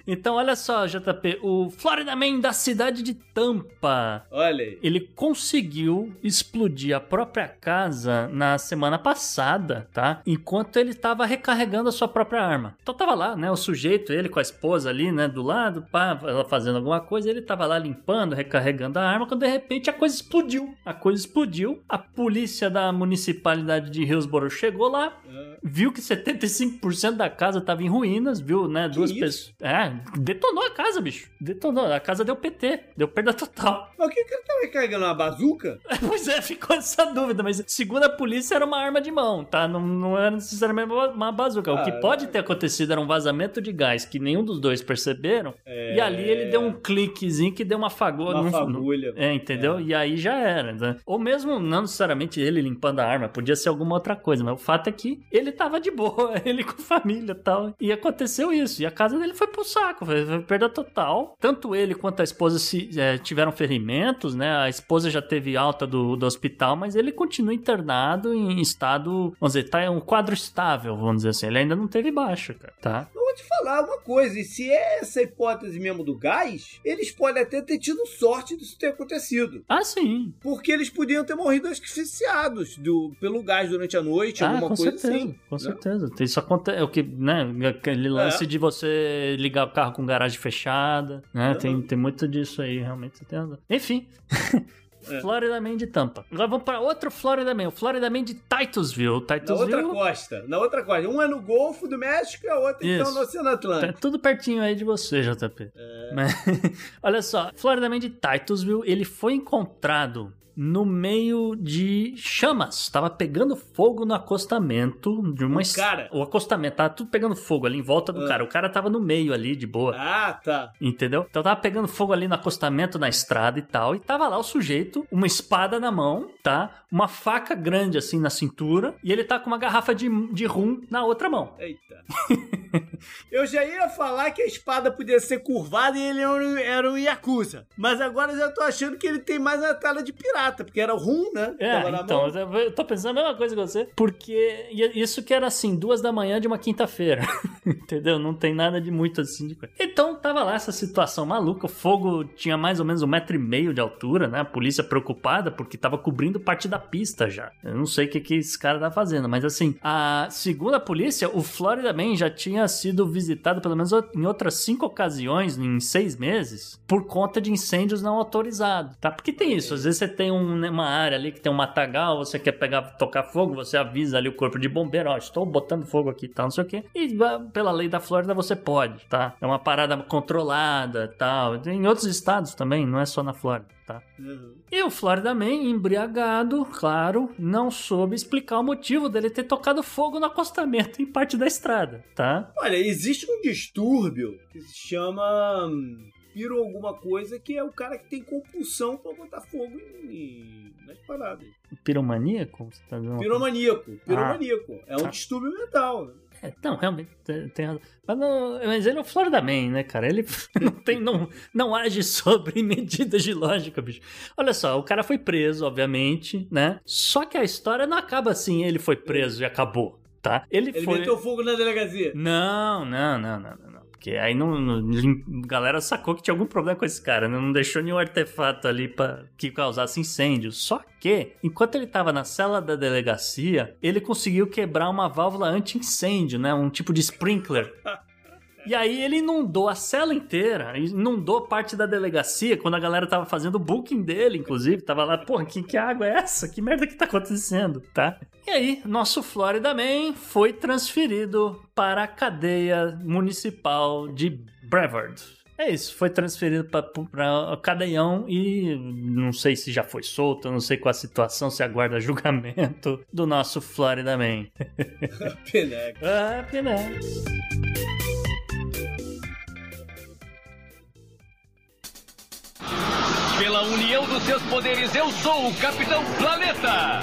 Então, olha só, JP, o Florida Man da cidade de Tampa. Olha aí. Ele conseguiu explodir a própria casa na semana passada, tá? Enquanto ele tava recarregando a sua própria arma. Então tava lá, né? O sujeito, ele com a esposa ali, né? Do lado, pá, ela fazendo alguma coisa. Ele tava lá limpando, recarregando a arma. Quando de repente a coisa explodiu. A coisa explodiu. A polícia da municipalidade de Hillsborough chegou lá. É. Viu que 75% da casa tava em ruínas, viu, né? Duas pessoas. É, detonou a casa, bicho. Detonou. A casa deu PT. Deu perda total. Mas o que que ele tava recarregando? Uma bazuca? Pois é, ficou essa dúvida, mas segundo a polícia era uma arma de mão, tá? Não, não era necessariamente uma bazuca. o que Ah, pode ter acontecido era um vazamento de gás que nenhum dos dois perceberam. É. E ali ele deu um cliquezinho que deu uma fagulha. Uma fagulha. É, entendeu? E aí já era. né? Ou mesmo, não necessariamente ele limpando a arma, podia ser alguma outra coisa, mas o fato é que ele tava de boa, ele com família e tal. E aconteceu isso. E a casa dele foi pro saco, foi, perda total. Tanto ele quanto a esposa se, é, tiveram ferimentos, né? A esposa já teve alta do, do hospital, mas ele continua internado em estado, vamos dizer, tá em um quadro estável, vamos dizer assim. Ele ainda não teve baixa, cara, tá? Eu vou te falar uma coisa, e se é essa hipótese mesmo do gás, eles podem até ter tido sorte disso ter acontecido. Ah, sim. Porque eles podiam ter morrido asfixiados do, pelo gás durante a noite, Ah, alguma com coisa certeza, assim. com né? certeza. Isso acontece, é o que, né, aquele lance É. de você ligar carro com garagem fechada, né, Uhum. tem, tem muito disso aí, realmente, você tem razão. Enfim, É. Florida Man de Tampa. Agora vamos para outro Florida Man, o Florida Man de Titusville. Na Titusville, outra costa, na outra costa. Um é no Golfo do México e a outra então Isso. no Oceano tá Atlântico. tudo pertinho aí de você, JP. É. Mas, olha só, Florida Man de Titusville, ele foi encontrado no meio de chamas. Tava pegando fogo no acostamento de uma... Um es- cara? O acostamento, tava tudo pegando fogo ali em volta do Ah. cara. O cara tava no meio ali, de boa. Ah, tá. Entendeu? Então tava pegando fogo ali no acostamento, na estrada e tal. E tava lá o sujeito, uma espada na mão, tá? Uma faca grande assim na cintura. E ele tá com uma garrafa de, de rum na outra mão. Eita. eu já ia falar que a espada podia ser curvada e ele era um, era um Yakuza. Mas agora eu já tô achando que ele tem mais a tela de pirata, porque era o rum, né? É, então, mão. eu tô pensando a mesma coisa que você, porque isso que era assim, duas da manhã de uma quinta-feira, entendeu? Não tem nada de muito assim de coisa. Então, tava lá essa situação maluca, o fogo tinha mais ou menos um metro e meio de altura, né? A polícia preocupada porque tava cobrindo parte da pista já. Eu não sei o que, que esse cara tá fazendo, mas assim, a segundo a polícia, o Florida Man já tinha sido visitado pelo menos em outras cinco ocasiões em seis meses por conta de incêndios não autorizados, tá? Porque tem isso, às vezes você tem um- né, uma área ali que tem um matagal, você quer pegar, tocar fogo, você avisa ali o corpo de bombeiro, ó, estou botando fogo aqui e tal, não sei o quê. E pela lei da Flórida você pode, tá? É uma parada controlada tal. Em outros estados também, não é só na Flórida, tá? Uhum. E o Florida Man, embriagado, claro, não soube explicar o motivo dele ter tocado fogo no acostamento em parte da estrada, tá? Olha, existe um distúrbio que se chama hum, piro alguma coisa, que é o cara que tem compulsão pra botar fogo em, em- nas paradas. Piromaníaco? Você tá dizendo? Piromaníaco. Piromaníaco. é um Tá. distúrbio mental. né? É, não, realmente, tem, razão. Mas, não- mas ele é o Florida Man, né, cara? Ele não, tem, não, não age sobre medidas de lógica, bicho. Olha só, o cara foi preso, obviamente, né? Só que a história não acaba assim, ele foi preso e acabou, tá? Ele, Ele foi... meteu fogo na delegacia. Não, não, não, não. Porque aí não, não- galera sacou que tinha algum problema com esse cara, né? Não deixou nenhum artefato ali para que causasse incêndio. Só que, enquanto ele tava na cela da delegacia, ele conseguiu quebrar uma válvula anti-incêndio, né? Um tipo de sprinkler. E aí ele inundou a cela inteira, inundou parte da delegacia, quando a galera tava fazendo o booking dele, inclusive, tava lá, porra, que, que água é essa? Que merda que tá acontecendo, tá? E aí, nosso Florida Man foi transferido para a cadeia municipal de Brevard. É isso, foi transferido para cadeião e não sei se já foi solto, não sei qual a situação, se aguarda julgamento do nosso Florida Man. Peneca. ah, Piné. Pela união dos seus poderes, eu sou o Capitão Planeta!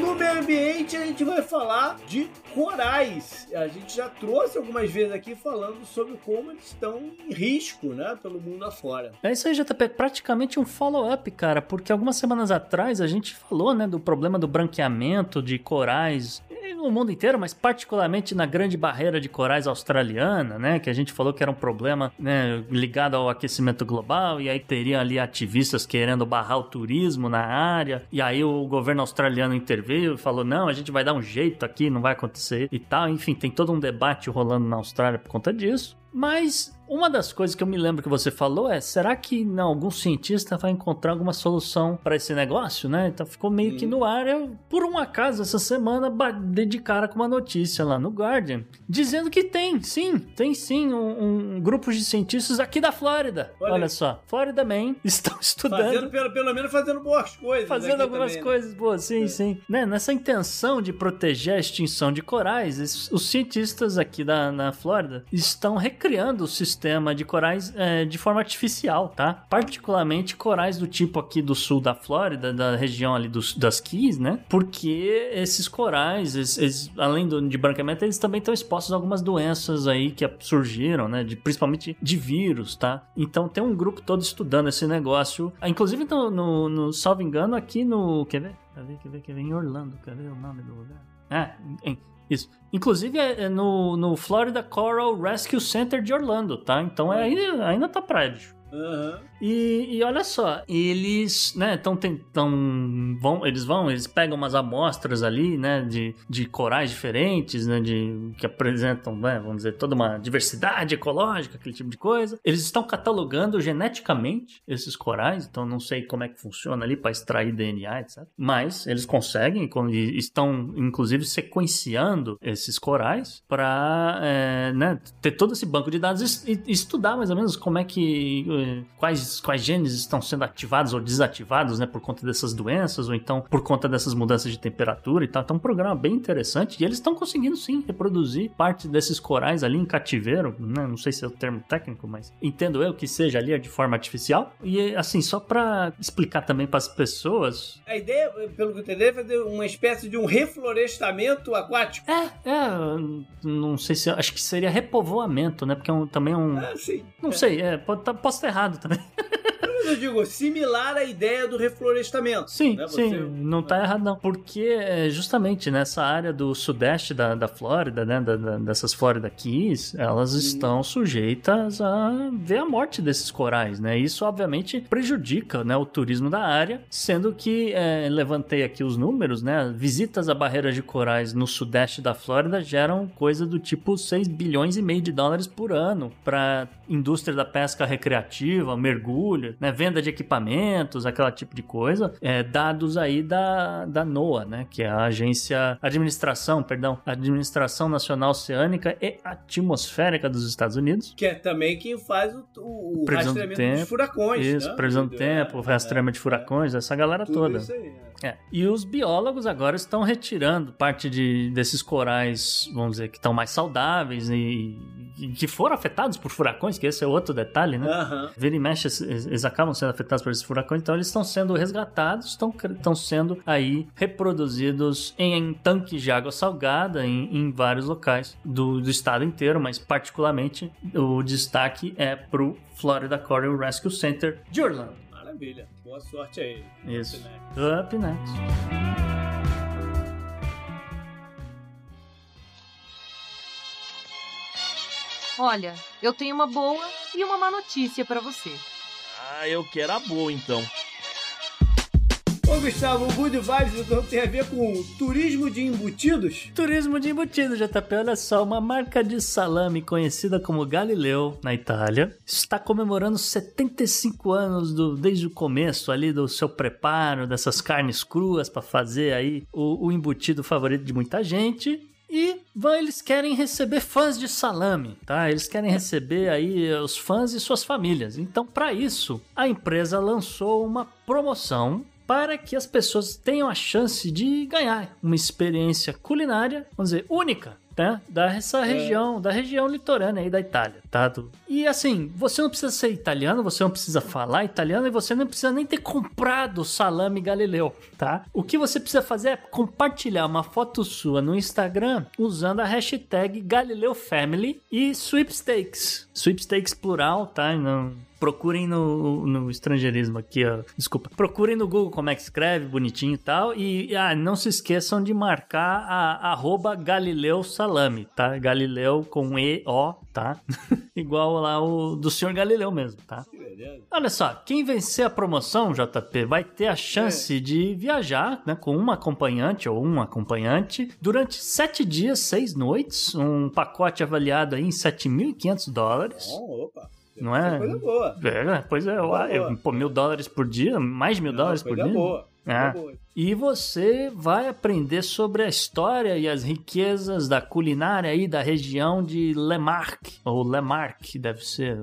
No meio ambiente a gente vai falar de corais. A gente já trouxe algumas vezes aqui falando sobre como eles estão em risco, né, pelo mundo afora. É isso aí, JP. Praticamente um follow-up, cara, porque algumas semanas atrás a gente falou, né, do problema do branqueamento de corais. No mundo inteiro, mas particularmente na grande barreira de corais australiana, né? Que a gente falou que era um problema né, ligado ao aquecimento global, e aí teria ali ativistas querendo barrar o turismo na área, e aí o governo australiano interveio e falou: não, a gente vai dar um jeito aqui, não vai acontecer e tal. Enfim, tem todo um debate rolando na Austrália por conta disso. Mas uma das coisas que eu me lembro que você falou é: será que não, algum cientista vai encontrar alguma solução para esse negócio, né? Então ficou meio que no ar. Eu, por um acaso, essa semana dei de cara com uma notícia lá no Guardian dizendo que tem, sim, tem sim um, um grupo de cientistas aqui da Flórida. Olha Olha, só, Flórida Man estão estudando. Fazendo, pelo, pelo menos fazendo boas coisas. Fazendo algumas também, né? coisas boas, sim, sim. Né, Nessa intenção de proteger a extinção de corais, os cientistas aqui da, na Flórida estão recriando o sistema de corais eh, de forma artificial, tá? Particularmente corais do tipo aqui do sul da Flórida, da região ali dos, das Keys, né? Porque esses corais, eles- eles, além do, de branqueamento, eles também estão expostos a algumas doenças aí que surgiram, né? De, principalmente de vírus, tá? Então tem um grupo todo estudando esse negócio. Ah, Inclusive, no, no, no salvo engano, aqui no. Quer ver? Quer ver? Quer ver? Quer ver? Em Orlando. Quer ver o nome do lugar? Ah, em- isso. Inclusive é, é no, no Florida Coral Rescue Center de Orlando, tá? Então é, ainda, ainda tá prédio. Aham. E, e olha só, eles, né, estão tentando, vão, eles vão, eles pegam umas amostras ali, né, de, de corais diferentes, né, de, que apresentam, né, vamos dizer, toda uma diversidade ecológica, aquele tipo de coisa. Eles estão catalogando geneticamente esses corais, então não sei como é que funciona ali para extrair DNA, etc. Mas eles conseguem, estão inclusive sequenciando esses corais para, né, ter todo esse banco de dados e, e estudar mais ou menos como é que quais, quais genes estão sendo ativados ou desativados, né, por conta dessas doenças ou então por conta dessas mudanças de temperatura e tal. Então, é um programa bem interessante e eles estão conseguindo sim reproduzir parte desses corais ali em cativeiro, né? Não sei se é o termo técnico, mas entendo eu que seja ali de forma artificial. E assim, só para explicar também para as pessoas, A ideia, pelo que eu entendi, é fazer uma espécie de um reflorestamento aquático. é, é, não sei se acho que seria repovoamento, né? Porque é um, também é um, Ah, sim. não sei, é, pode tá, posso estar errado também. Eu digo, similar à ideia do reflorestamento. Sim, né? sim, não tá errado não. Porque é, justamente nessa área do sudeste da, da Flórida, né, da- da- dessas Florida Keys, elas estão sujeitas a ver a morte desses corais, né? Isso obviamente prejudica, né, o turismo da área, sendo que é, levantei aqui os números, né? Visitas a barreiras de corais no sudeste da Flórida geram coisa do tipo 6 bilhões e meio de dólares por ano para indústria da pesca recreativa, mergulho, né, venda de equipamentos, aquela tipo de coisa, é, dados aí da, da NOAA, né, que é a agência, administração, perdão, Administração Nacional Oceânica e Atmosférica dos Estados Unidos. Que é também quem faz o, o, o Previsão do rastreamento dos tempo. furacões. Isso, né? previsão do É, tempo, é, rastreamento de furacões, essa galera tudo toda. isso aí, é. É. E os biólogos agora estão retirando parte de, desses corais, vamos dizer, que estão mais saudáveis e, e que foram afetados por furacões, que esse é outro detalhe, né? Aham. Vira e mexe, eles eles acabam sendo afetados por esses furacões, então eles estão sendo resgatados, estão, estão sendo aí reproduzidos em, em tanques de água salgada em, em vários locais do, do estado inteiro, mas particularmente o destaque é pro Florida Coral Rescue Center de Orlando. Maravilha. Boa sorte aí. Isso. Né? Up next. Olha, eu tenho uma boa e uma má notícia pra você. Ah, eu quero a boa então. Ô, Gustavo, o Good Vibes então, tem a ver com turismo de embutidos? Turismo de embutido, JP. Olha só, uma marca de salame conhecida como Galileu, na Itália, está comemorando 75 anos do, desde o começo ali do seu preparo dessas carnes cruas para fazer aí o, o embutido favorito de muita gente. E vão, eles querem receber fãs de salame, tá? Eles querem receber aí os fãs e suas famílias. Então, para isso, a empresa lançou uma promoção para que as pessoas tenham a chance de ganhar uma experiência culinária, vamos dizer, única, né? Dessa região, da região litorânea aí da Itália. tá? Do- E assim, você não precisa ser italiano, você não precisa falar italiano e você não precisa nem ter comprado salame Galileu, tá? O que você precisa fazer é compartilhar uma foto sua no Instagram usando a hashtag GalileoFamily e Sweepstakes. Sweepstakes plural, tá? Não, procurem no, no estrangeirismo aqui, ó. Desculpa. Procurem no Google como é que escreve, bonitinho e tal. E ah, não se esqueçam de marcar a arroba Galileu Salame, tá? Galileu com E-O, tá? Igual lá o do senhor Galileu mesmo, tá? Olha só, quem vencer a promoção, JP, vai ter a chance de viajar né, com uma acompanhante ou um acompanhante durante sete dias, seis noites, um pacote avaliado aí em 7.500 dólares. Bom, opa. Não é? Coisa boa. É, pois é, eu, Boa, eu- pô, mil dólares por dia, mais de mil dólares por coisa dia. boa. É. E você vai aprender sobre a história e as riquezas da culinária aí da região de Lemarque, ou Lemarque deve ser,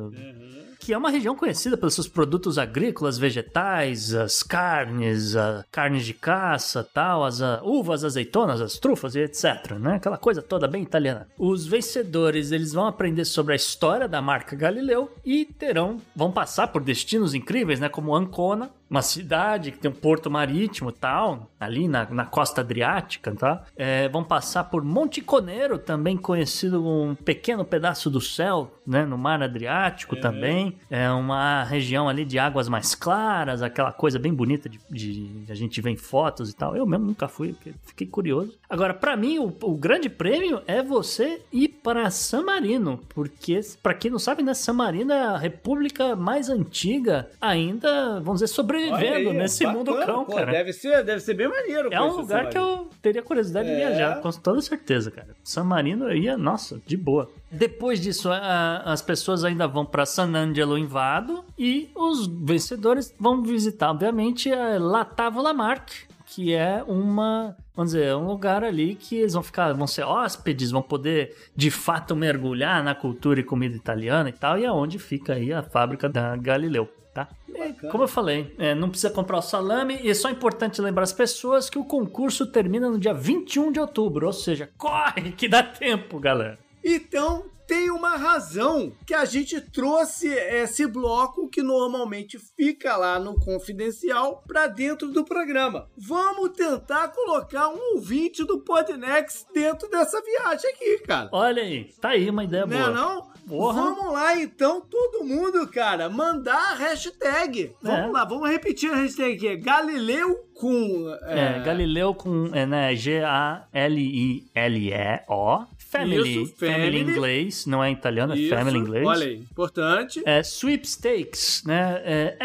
que é uma região conhecida pelos seus produtos agrícolas, vegetais, as carnes, a carnes de caça, tal, as ah, uvas, azeitonas, as trufas e etc, né? Aquela coisa toda bem italiana. Os vencedores, eles vão aprender sobre a história da marca Galileu e terão, vão passar por destinos incríveis, né? Como Ancona, uma cidade que tem um porto marítimo e tal, ali na, na costa adriática, tá? É, vão passar por Monte Conero, também conhecido como um pequeno pedaço do céu, né? No mar Adriático também. É uma região ali de águas mais claras, aquela coisa bem bonita de, de- a gente vê em fotos e tal. Eu mesmo nunca fui, fiquei curioso. Agora, pra mim, o, o grande prêmio é você ir para San Marino, porque, pra quem não sabe, né? San Marino é a república mais antiga ainda, vamos dizer, Olha sobrevivendo aí, nesse bacana, mundo cão, pô, cara. Deve ser, deve ser bem maneiro. É um lugar que eu teria curiosidade de É. viajar, com toda certeza, cara. San Marino eu ia, nossa, de boa. Depois disso, a- as pessoas ainda vão para San Angelo em Vado e os vencedores vão visitar, obviamente, a La Tavola Marque, que é uma, vamos dizer, um lugar ali que eles vão ficar, vão ser hóspedes, vão poder de fato mergulhar na cultura e comida italiana e tal, e é onde fica aí a fábrica da Galileu. Tá? E, como eu falei, é, não precisa comprar o salame e é só importante lembrar as pessoas que o concurso termina no dia 21 de outubro, ou seja, corre que dá tempo, galera. Então, tem uma razão que a gente trouxe esse bloco que normalmente fica lá no confidencial para dentro do programa. Vamos tentar colocar um ouvinte do Podnext dentro dessa viagem aqui, cara. Olha aí, tá aí uma ideia Não é boa. não? Porra. Vamos lá então, todo mundo, cara, mandar a hashtag. Vamos É. lá, vamos repetir a hashtag aqui. Galileu com... É, Galileu com é, né, G-A-L-I-L-E-O. Family. Isso, family. em inglês, não é italiano, é Isso, family em inglês. Olha aí, importante. É, sweepstakes, né? É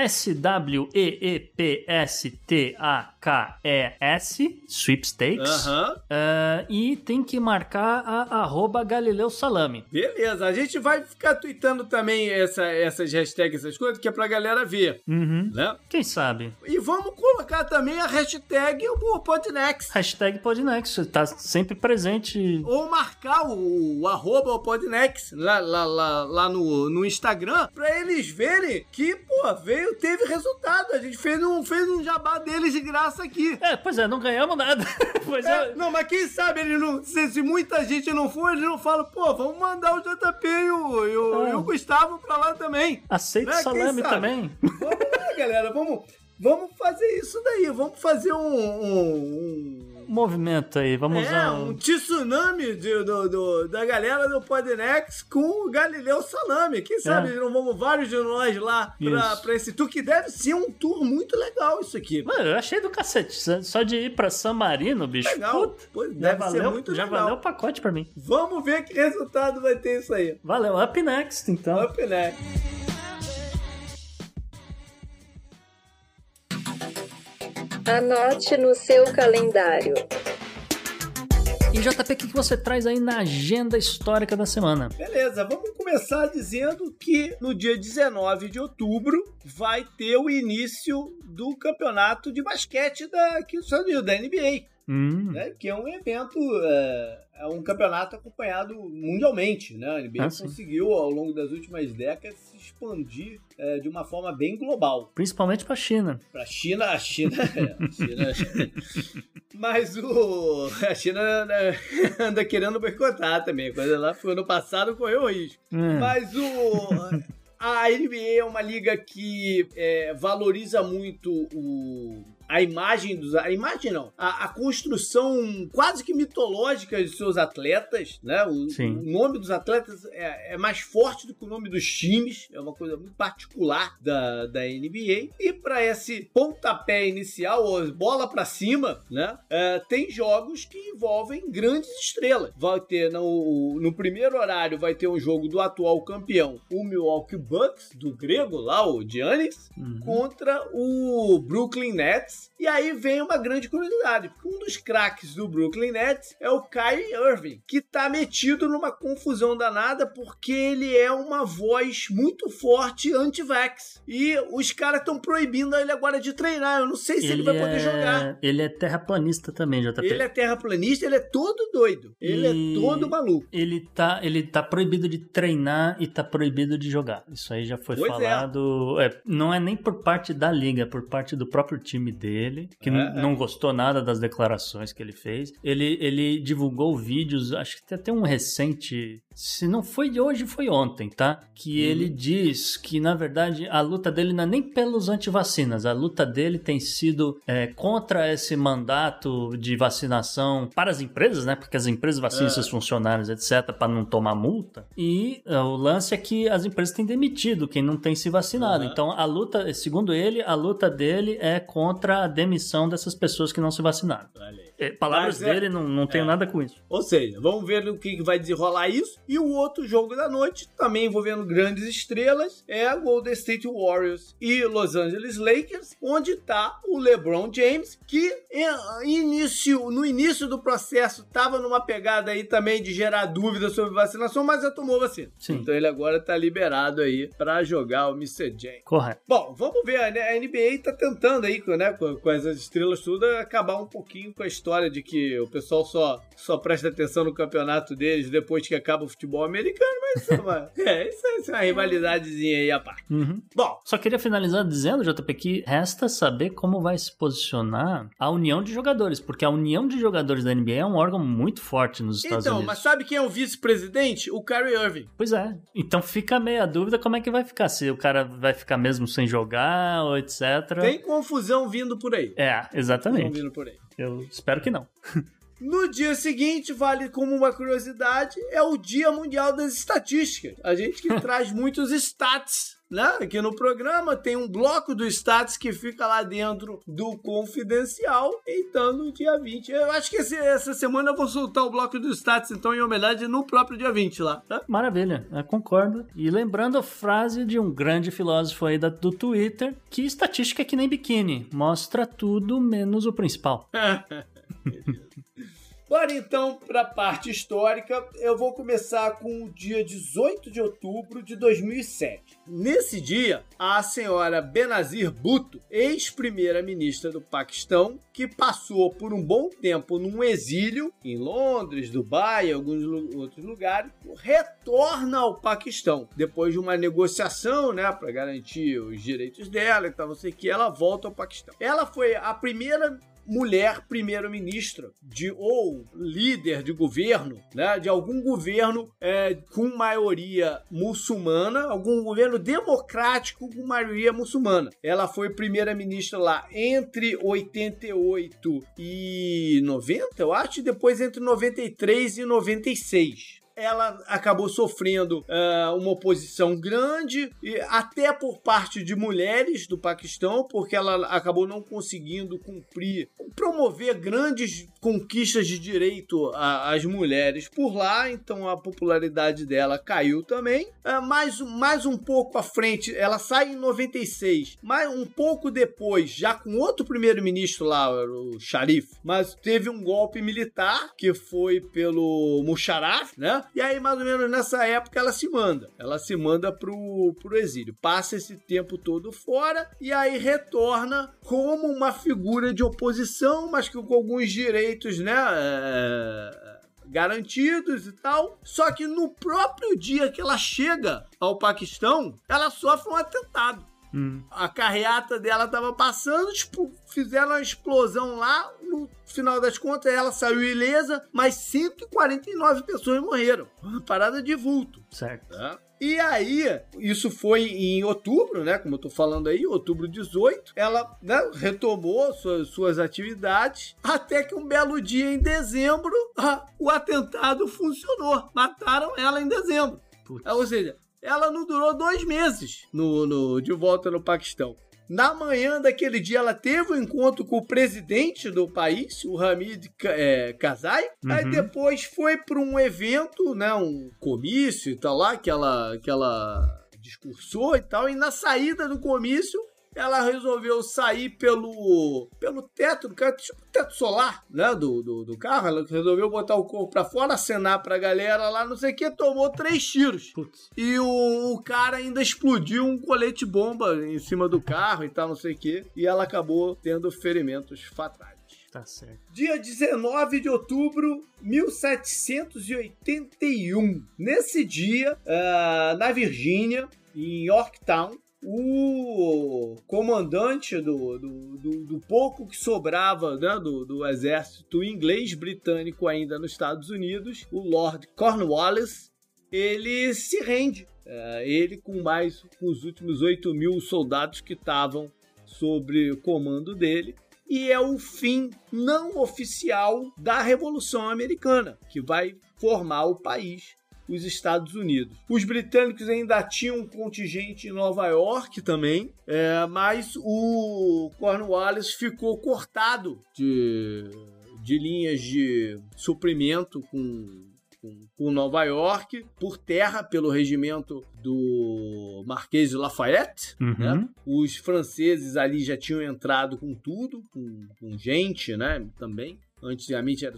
S-W-E-E-P-S-T-A-K-E-S, sweepstakes. Aham. É, e tem que marcar a arroba Galileu Salame. Beleza, a gente vai ficar tweetando também essa- essas hashtags, essas coisas, que é pra galera ver, Uhum. né? Quem sabe? E vamos colocar também a hashtag o Podnext. Hashtag Podnext, tá sempre presente. Ou marcar o, o arroba o Podnext lá, lá, lá, lá no, no Instagram pra eles verem que, pô, veio, teve resultado. A gente fez um, fez um jabá deles de graça aqui. É, pois é, não ganhamos nada. pois É, é. não, mas quem sabe eles não. Se, se muita gente não for, eles não falam, pô, vamos mandar o JP e o, e o, É. e o Gustavo pra lá também. Aceita Né, salame também. Vamos lá, galera, vamos, vamos fazer isso daí. Vamos fazer um. um, Movimento aí, vamos é, usar. um tsunami de- do, do- da galera do Podnex com o Galileu Salame. Quem sabe É. não vamos vários de nós lá pra, pra esse tour, que deve ser um tour muito legal isso aqui. Mano, eu achei do cacete. Só- de ir pra San Marino, bicho. Legal. Puta, Pô, já deve ser valeu, muito já legal. valeu o pacote pra mim. Vamos ver que resultado vai ter isso aí. Valeu, up next, então. Up Next. Anote no seu calendário. E JP, o que você traz aí na agenda histórica da semana? Beleza, vamos começar dizendo que no dia 19 de outubro vai ter o início do campeonato de basquete da, aqui dos Estados Unidos, da NBA. Hum. né, que é um evento, é, é um campeonato acompanhado mundialmente. Né? A NBA Ah, sim. conseguiu, ao longo das últimas décadas, se expandir é, de uma forma bem global. Principalmente pra China. Pra China, a China. a China mas o. A China né, anda querendo boicotar também. A coisa lá foi ano passado, correu risco. Hum. Mas o. A NBA é uma liga que é, valoriza muito o, a imagem dos. A imagem não. A, a construção quase que mitológica de seus atletas, né? O, o nome dos atletas é, é mais forte do que o nome dos times. É uma coisa muito particular da, da NBA. E para esse pontapé inicial, ou bola para cima, né? é, tem jogos que envolvem grandes estrelas. Vai ter no, no primeiro horário vai ter um jogo do atual campeão, o Milwaukee Bucks, do grego lá, o Giannis, Uhum. contra o Brooklyn Nets. E aí vem uma grande curiosidade, porque um dos craques do Brooklyn Nets é o Kyrie Irving, que tá metido numa confusão danada porque ele é uma voz muito forte anti-vax. E os caras estão proibindo ele agora de treinar. Eu não sei se ele, vai poder é... jogar. Ele é terraplanista também, JP. Ele é terraplanista, ele é todo doido. Ele E- é todo maluco. Ele tá, ele tá proibido de treinar e tá proibido de jogar. Isso aí já foi Pois é. falado. É, não é nem por parte da liga, é por parte do próprio time dele, que É, é. não gostou nada das declarações que ele fez. Ele, ele divulgou vídeos, acho que tem até um recente. Se não foi de hoje, foi ontem, tá? Que Uhum. ele diz que, na verdade, a luta dele não é nem pelos antivacinas. A luta dele tem sido é, contra esse mandato de vacinação para as empresas, né? Porque as empresas vacinam É. seus funcionários, etc., para não tomar multa. E é, o lance é que as empresas têm demitido quem não tem se vacinado. Uhum. Então, a luta, segundo ele, a luta dele é contra a demissão dessas pessoas que não se vacinaram. É, palavras Mas é- dele, não, não tenho é. nada com isso. Ou seja, vamos ver no que vai desenrolar isso. E o outro jogo da noite, também envolvendo grandes estrelas, é Golden State Warriors e Los Angeles Lakers, onde tá o LeBron James, que é, início, no início do processo estava numa pegada aí também de gerar dúvidas sobre vacinação, mas já tomou vacina. Sim. Então ele agora tá liberado aí para jogar o Mr. James. Correto. Bom, vamos ver, né? A NBA tá tentando aí, né, com, com essas estrelas todas, acabar um pouquinho com a história de que o pessoal só, só presta atenção no campeonato deles depois que acaba o futebol americano, mas isso é uma, é, isso é, isso é uma rivalidadezinha aí à parte. Uhum. Bom, Só queria finalizar dizendo, JP, que resta saber como vai se posicionar a união de jogadores, porque a união de jogadores da NBA é um órgão muito forte nos Estados então, Unidos. mas sabe quem é o vice-presidente? O Kyrie Irving. Pois é. Então fica meio a dúvida como é que vai ficar. Se o cara vai ficar mesmo sem jogar ou etc. Tem confusão vindo por aí. É, Confusão exatamente. vindo por aí. Eu espero que não. No dia seguinte, vale como uma curiosidade, é o Dia Mundial das Estatísticas. A gente que traz muitos stats, né? Aqui no programa tem um bloco do stats que fica lá dentro do confidencial. Então, no dia 20. Eu acho que esse- essa semana eu vou soltar o bloco do stats, então, em homenagem no próprio dia 20 lá, tá? Maravilha, eu concordo. E lembrando a frase de um grande filósofo aí da- do Twitter, que estatística é que nem biquíni, mostra tudo menos o principal. Bora então para a parte histórica. Eu vou começar com o dia 18 de outubro de 2007. Nesse dia, a senhora Benazir Bhutto, ex-primeira-ministra do Paquistão, que passou por um bom tempo num exílio em Londres, Dubai e alguns outros lugares, retorna ao Paquistão depois de uma negociação, né, para garantir os direitos dela e tal, não sei o que, ela volta ao Paquistão. Ela foi a primeira mulher primeiro-ministra de ou líder de governo, né, de algum governo é, com maioria muçulmana, algum governo democrático com maioria muçulmana. Ela foi primeira-ministra lá entre 88 e 90, eu acho, e depois entre 93 e 96 ela acabou sofrendo ah, uma oposição grande, e até por parte de mulheres do Paquistão, porque ela acabou não conseguindo cumprir, promover grandes conquistas de direito às mulheres por lá, então a popularidade dela caiu também. Ah, mais, mais um pouco à frente, ela sai em 96, mas um pouco depois, já com outro primeiro-ministro lá, o Sharif, mas teve um golpe militar que foi pelo Musharraf, né? E aí, mais ou menos nessa época, ela se manda. Ela se manda pro, pro exílio. Passa esse tempo todo fora e aí retorna como uma figura de oposição, mas que com alguns direitos, né? É, garantidos e tal. Só que no próprio dia que ela chega ao Paquistão, ela sofre um atentado. Hum. A carreata dela tava passando, tipo, fizeram uma explosão lá. No final das contas, ela saiu ilesa, mas 149 pessoas morreram. Uma parada de vulto. Certo. Tá? E aí, isso foi em outubro, né? Como eu tô falando aí, outubro 18. Ela né, retomou suas, suas atividades. Até que um belo dia em dezembro, ah, o atentado funcionou. Mataram ela em dezembro. Putz. Ou seja, ela não durou dois meses no, no- de volta no Paquistão. Na manhã daquele dia, ela teve um encontro com o presidente do país, o Hamid é, Karzai. Aí Uhum. depois foi para um evento, né, um comício e tal lá, que ela, que ela discursou e tal. E na saída do comício, ela resolveu sair pelo, pelo teto do carro, tipo teto solar, né, do, do, do carro. Ela resolveu botar o corpo pra fora, acenar pra galera lá, não sei o que, tomou três tiros. Putz. E o, o cara ainda explodiu um colete bomba em cima do carro e tal, não sei o que. E ela acabou tendo ferimentos fatais. Tá certo. Dia 19 de outubro 1781. Nesse dia, ah, na Virgínia, em Yorktown, o comandante do, do, do- do pouco que sobrava né, do, do exército inglês britânico ainda nos Estados Unidos, o Lord Cornwallis, ele se rende. Ah, ele com mais com os últimos 8 mil soldados que estavam sobre o comando dele e é o fim não oficial da Revolução Americana, que vai formar o país, os Estados Unidos. Os britânicos ainda tinham um contingente em Nova York também, é, mas o Cornwallis ficou cortado de, de linhas de suprimento com com, Nova York, por terra pelo regimento do Marquês de Lafayette, Uhum. né? Os franceses ali já tinham entrado com tudo, com, com gente, né? Também. Antigamente, era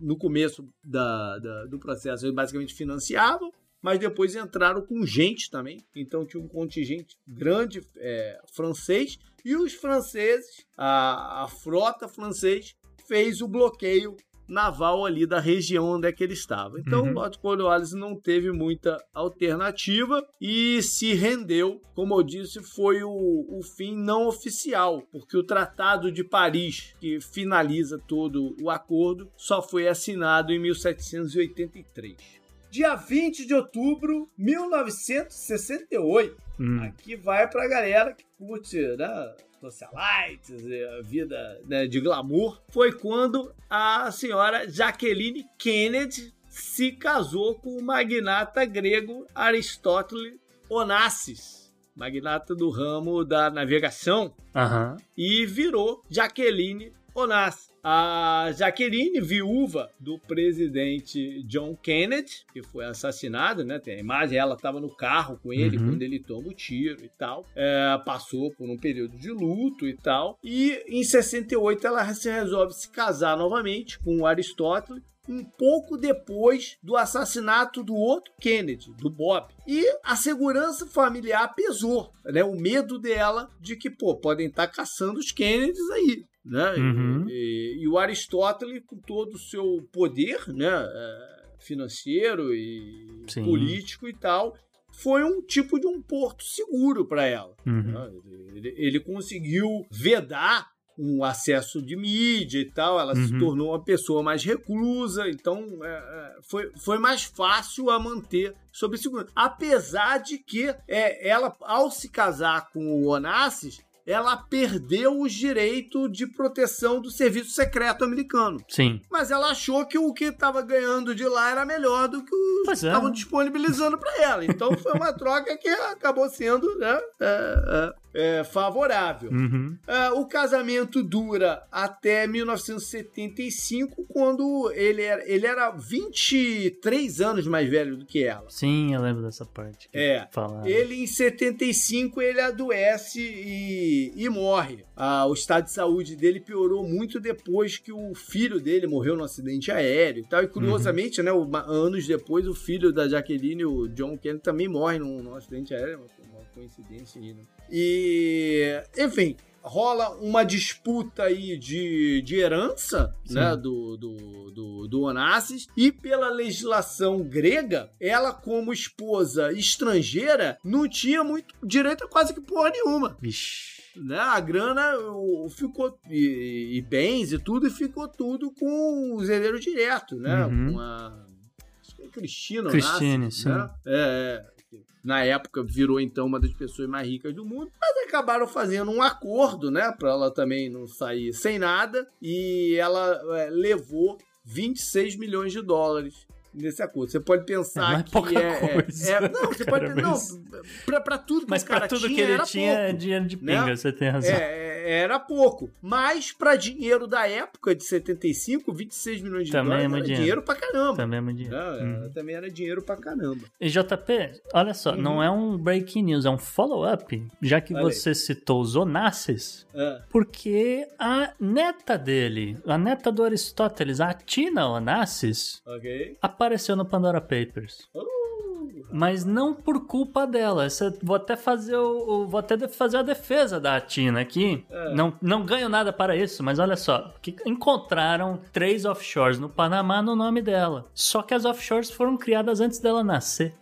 no começo da, da- do processo, eles basicamente financiavam, mas depois entraram com gente também. Então tinha um contingente grande é, francês. E os franceses, a, a frota francês, fez o bloqueio naval ali da região onde é que ele estava. Então, Uhum. o Lord Cornwallis não teve muita alternativa e se rendeu. Como eu disse, foi o, o fim não oficial, porque o Tratado de Paris, que finaliza todo o acordo, só foi assinado em 1783. Dia 20 de outubro de 1968. Hum. Aqui vai pra galera que curte, né? Socialites, a vida né, de glamour. Foi quando a senhora Jacqueline Kennedy se casou com o magnata grego Aristóteles Onassis, magnata do ramo da navegação, Aham. e virou Jaqueline Onassis. A Jaqueline, viúva do presidente John Kennedy, que foi assassinado, né? Tem a imagem, ela estava no carro com ele Uhum. quando ele toma o tiro e tal. É, passou por um período de luto e tal. E em 68 ela se resolve se casar novamente com o Aristóteles. Um pouco depois do assassinato do outro Kennedy, do Bob. E a segurança familiar pesou, né? O medo dela de que, pô, podem estar caçando os Kennedys aí né? Uhum. E, e o Aristóteles, com todo o seu poder, né, é, financeiro e Sim. político e tal, foi um tipo de um porto seguro para ela. Uhum. né? Ele, ele conseguiu vedar um acesso de mídia e tal, ela se Uhum. tornou uma pessoa mais reclusa, então é, é, foi, foi mais fácil a manter sob segurança. Apesar de que é, ela, ao se casar com o Onassis, ela perdeu os direitos de proteção do serviço secreto americano. Sim. Mas ela achou que o que estava ganhando de lá era melhor do que os Pois que é. estavam disponibilizando para ela. Então foi uma troca que acabou sendo né, é, é, é, favorável. Uhum. Ah, o casamento dura até 1975, quando ele era, ele era 23 anos mais velho do que ela. Sim, eu lembro dessa parte. É. falaram. Ele, em 75, ele adoece e, e morre. Ah, o estado de saúde dele piorou muito depois que o filho dele morreu num acidente aéreo e tal. E curiosamente, né, uma- anos depois, o filho da Jaqueline, o John Kennedy, também morre num, num acidente aéreo. Uma coincidência aí, né? E, enfim, rola uma disputa aí de, de herança, né, do, do, do, do Onassis, e pela legislação grega, ela como esposa estrangeira não tinha muito direito a quase que porra nenhuma. Vixe. Né? A grana o- ficou, e, e bens e tudo, e ficou tudo com os herdeiros diretos, né? Uhum. Com a, acho que é Cristina Christine, Onassis, sim. né? É, é. Na época virou então uma das pessoas mais ricas do mundo, mas acabaram fazendo um acordo, né, para ela também não sair sem nada, e ela é, levou 26 milhões de dólares nesse acordo. Você pode pensar É, não é que é, coisa, é- não, você pode cara, não, mas- pra, pra tudo que Mas o cara pra tudo tinha, que ele tinha é pouco. dinheiro de né? pinga, você tem razão. É, era pouco. Mas pra dinheiro da época de 75, 26 milhões de Também é dólares muito era dinheiro. dinheiro pra caramba. Também é muito dinheiro. Uhum. Também era dinheiro pra caramba. E JP, olha só, Uhum. não é um breaking news, é um follow-up, já que Olha aí. você citou os Onassis, É. porque a neta dele, a neta do Aristóteles, a Tina Onassis, Ok. apareceu no Pandora Papers. Uh, Mas não por culpa dela. Essa- vou até fazer o, vou até fazer a defesa da Tina aqui. É. Não, não ganho nada para isso, mas olha só, que encontraram três offshores no Panamá no nome dela. Só que as offshores foram criadas antes dela nascer.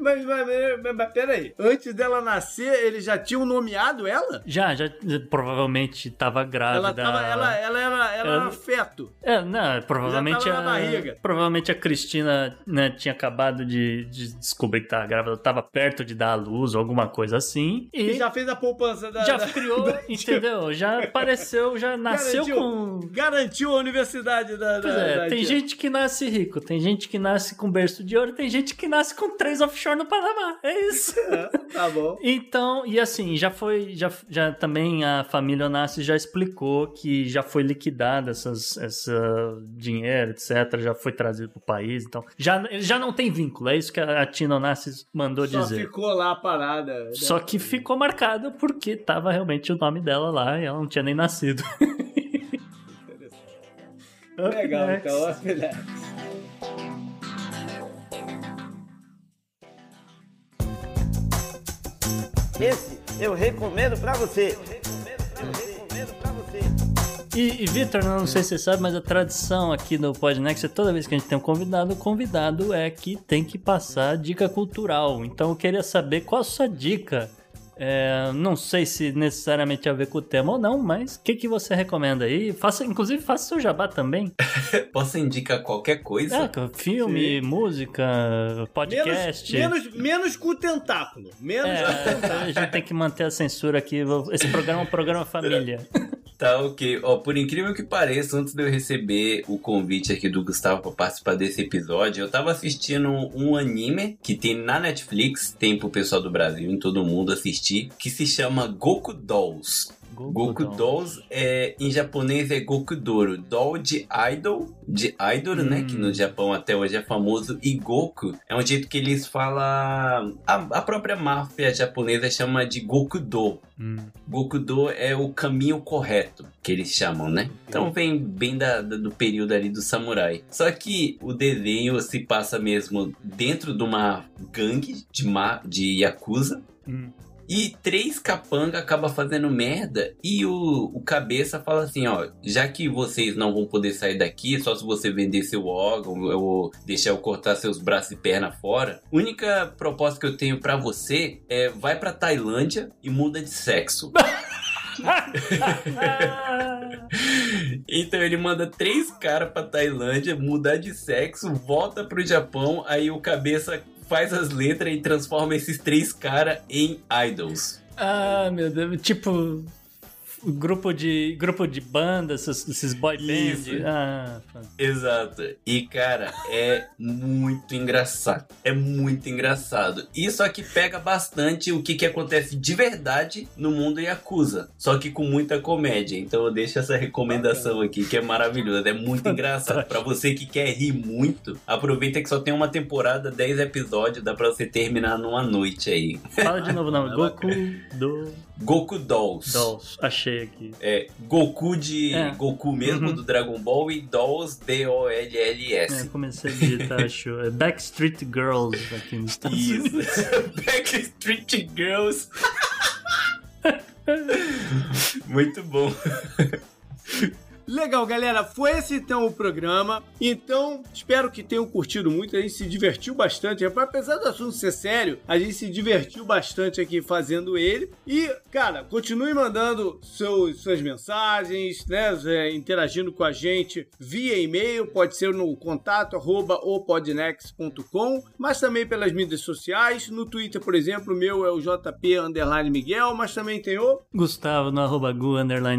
Mas, mas, mas, mas peraí. Antes dela nascer, eles já tinham nomeado ela? Já, já provavelmente estava grávida. Ela, tava, ela, ela era, ela Ela- era feto. É, não, provavelmente Já tava na a, barriga. provavelmente a Cristina né, tinha acabado de, de descobrir que tava grávida, tava perto de dar à luz ou alguma coisa assim. E E já fez a poupança da. já da- criou, entendeu? Já apareceu, já nasceu Garantiu. com. Garantiu a universidade da. Pois da- é, da tem tia. gente que nasce rico, tem gente que nasce com berço de ouro, tem gente que nasce com três offshore no Panamá. É isso. Tá bom. Então, e assim, já foi, já, já também a família Onassis já explicou que já foi liquidada essas, essa dinheiro, etc, já foi trazido pro país, então já, já não tem vínculo, é isso que a Tina Onassis mandou Só dizer. ficou lá parada. né? Só que ficou marcado porque tava realmente o nome dela lá e ela não tinha nem nascido. Legal, então. up next. Esse eu recomendo pra você. E, e Vitor, não sei se você sabe, mas a tradição aqui no Podnext é toda vez que a gente tem um convidado, o convidado é que tem que passar dica cultural. Então eu queria saber qual a sua dica. É, não sei se necessariamente a ver com o tema ou não, mas o que, que você recomenda aí? Faça, inclusive, faça seu jabá também. Posso indicar qualquer coisa? É, filme, música, podcast. Menos, menos, menos com o tentáculo. Menos É, com o tentáculo. a gente tem que manter a censura aqui. Esse programa é um programa família. Tá, ok. Ó, por incrível que pareça, antes de eu receber o convite aqui do Gustavo pra participar desse episódio, eu tava assistindo um anime que tem na Netflix, tem pro pessoal do Brasil, em todo mundo assistir, que se chama Goku Dolls. Goku Dolls é, em japonês é Gokudoro, doll de idol, de idol, né, que no Japão até hoje é famoso, e Goku é um jeito que eles falam, a, a própria máfia japonesa chama de Gokudo. Hum. Gokudo é o caminho correto, que eles chamam, né? Então vem bem da, da- do período ali do samurai. Só que o desenho se passa mesmo dentro de uma gangue de, ma de Yakuza. Hum. E três capanga acaba fazendo merda e o, o cabeça fala assim, ó, já que vocês não vão poder sair daqui, só se você vender seu órgão ou deixar eu cortar seus braços e perna fora, a única proposta que eu tenho pra você é vai pra Tailândia e muda de sexo. Então ele manda três caras pra Tailândia, mudar de sexo, volta pro Japão, aí o cabeça faz as letras e transforma esses três caras em idols. Ah, meu Deus. Tipo, grupo de, grupo de banda, esses, esses boy bands. Isso. Ah, Exato. E, cara, é muito engraçado. É muito engraçado. E só que pega bastante o que, que acontece de verdade no mundo Yakuza. Só que com muita comédia. Então eu deixo essa recomendação aqui, que é maravilhosa. É muito engraçado. Pra você que quer rir muito, aproveita que só tem uma temporada, 10 episódios, dá pra você terminar numa noite aí. fala de novo o nome. Goku do Goku Dolls. Dolls. Achei aqui. É, Goku de É. Goku mesmo, Uhum. do Dragon Ball, e Dolls, É, D-O-L-L-S. comecei a digitar, achou. É Backstreet Girls aqui nos Estados Isso. Unidos. Backstreet Girls. Muito bom. Legal, galera. Foi esse então o programa. Então, espero que tenham curtido muito. A gente se divertiu bastante. Apesar do assunto ser sério, a gente se divertiu bastante aqui fazendo ele. E, cara, continue mandando seus, suas mensagens, né? é, Interagindo com a gente via e-mail. Pode ser no contato arroba opodnex.com, mas também pelas mídias sociais. No Twitter, por exemplo, o meu é o JP Miguel, mas também tem o. Gustavo no arroba Gu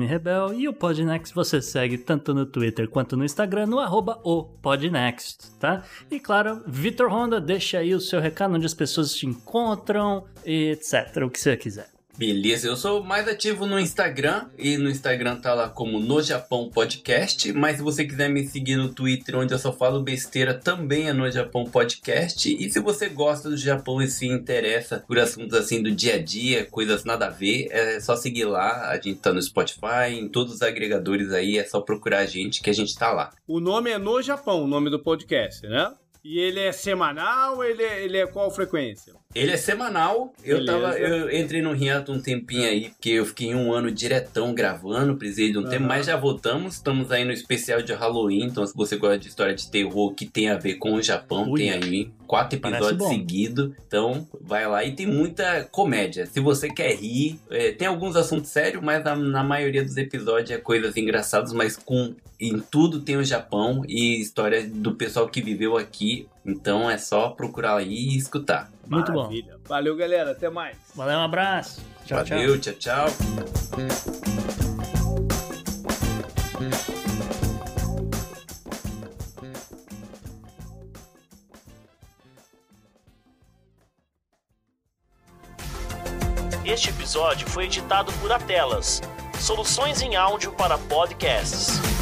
Rebel e o Podnext você segue tanto no Twitter quanto no Instagram no arroba o Podnext, tá? E claro, Vitor Honda, deixa aí o seu recado onde as pessoas te encontram, etc, o que você quiser. Beleza, eu sou mais ativo no Instagram e no Instagram tá lá como No Japão Podcast, mas se você quiser me seguir no Twitter onde eu só falo besteira, também é No Japão Podcast. E se você gosta do Japão e se interessa por assuntos assim do dia a dia, coisas nada a ver, é só seguir lá. A gente tá no Spotify, em todos os agregadores aí, é só procurar a gente que a gente tá lá. O nome é No Japão, o nome do podcast, né? E ele é semanal, ele é, ele é qual frequência? Ele é semanal. Eu, Beleza. tava, eu entrei no hiato um tempinho aí, porque eu fiquei um ano diretão gravando, precisei de um Aham. tempo, mas já voltamos. Estamos aí no especial de Halloween, então se você gosta de história de terror que tem a ver com o Japão, Ui. tem aí quatro episódios seguidos. Então vai lá e tem muita comédia. Se você quer rir, é, tem alguns assuntos sérios, mas na, na maioria dos episódios é coisas engraçadas, mas com em tudo tem o Japão e história do pessoal que viveu aqui. Então é só procurar aí e escutar. Muito bom. Maravilha. Valeu, galera. Até mais. Valeu, um abraço. Tchau, tchau. Valeu, tchau, tchau. Este episódio foi editado por Atelas, soluções em áudio para podcasts.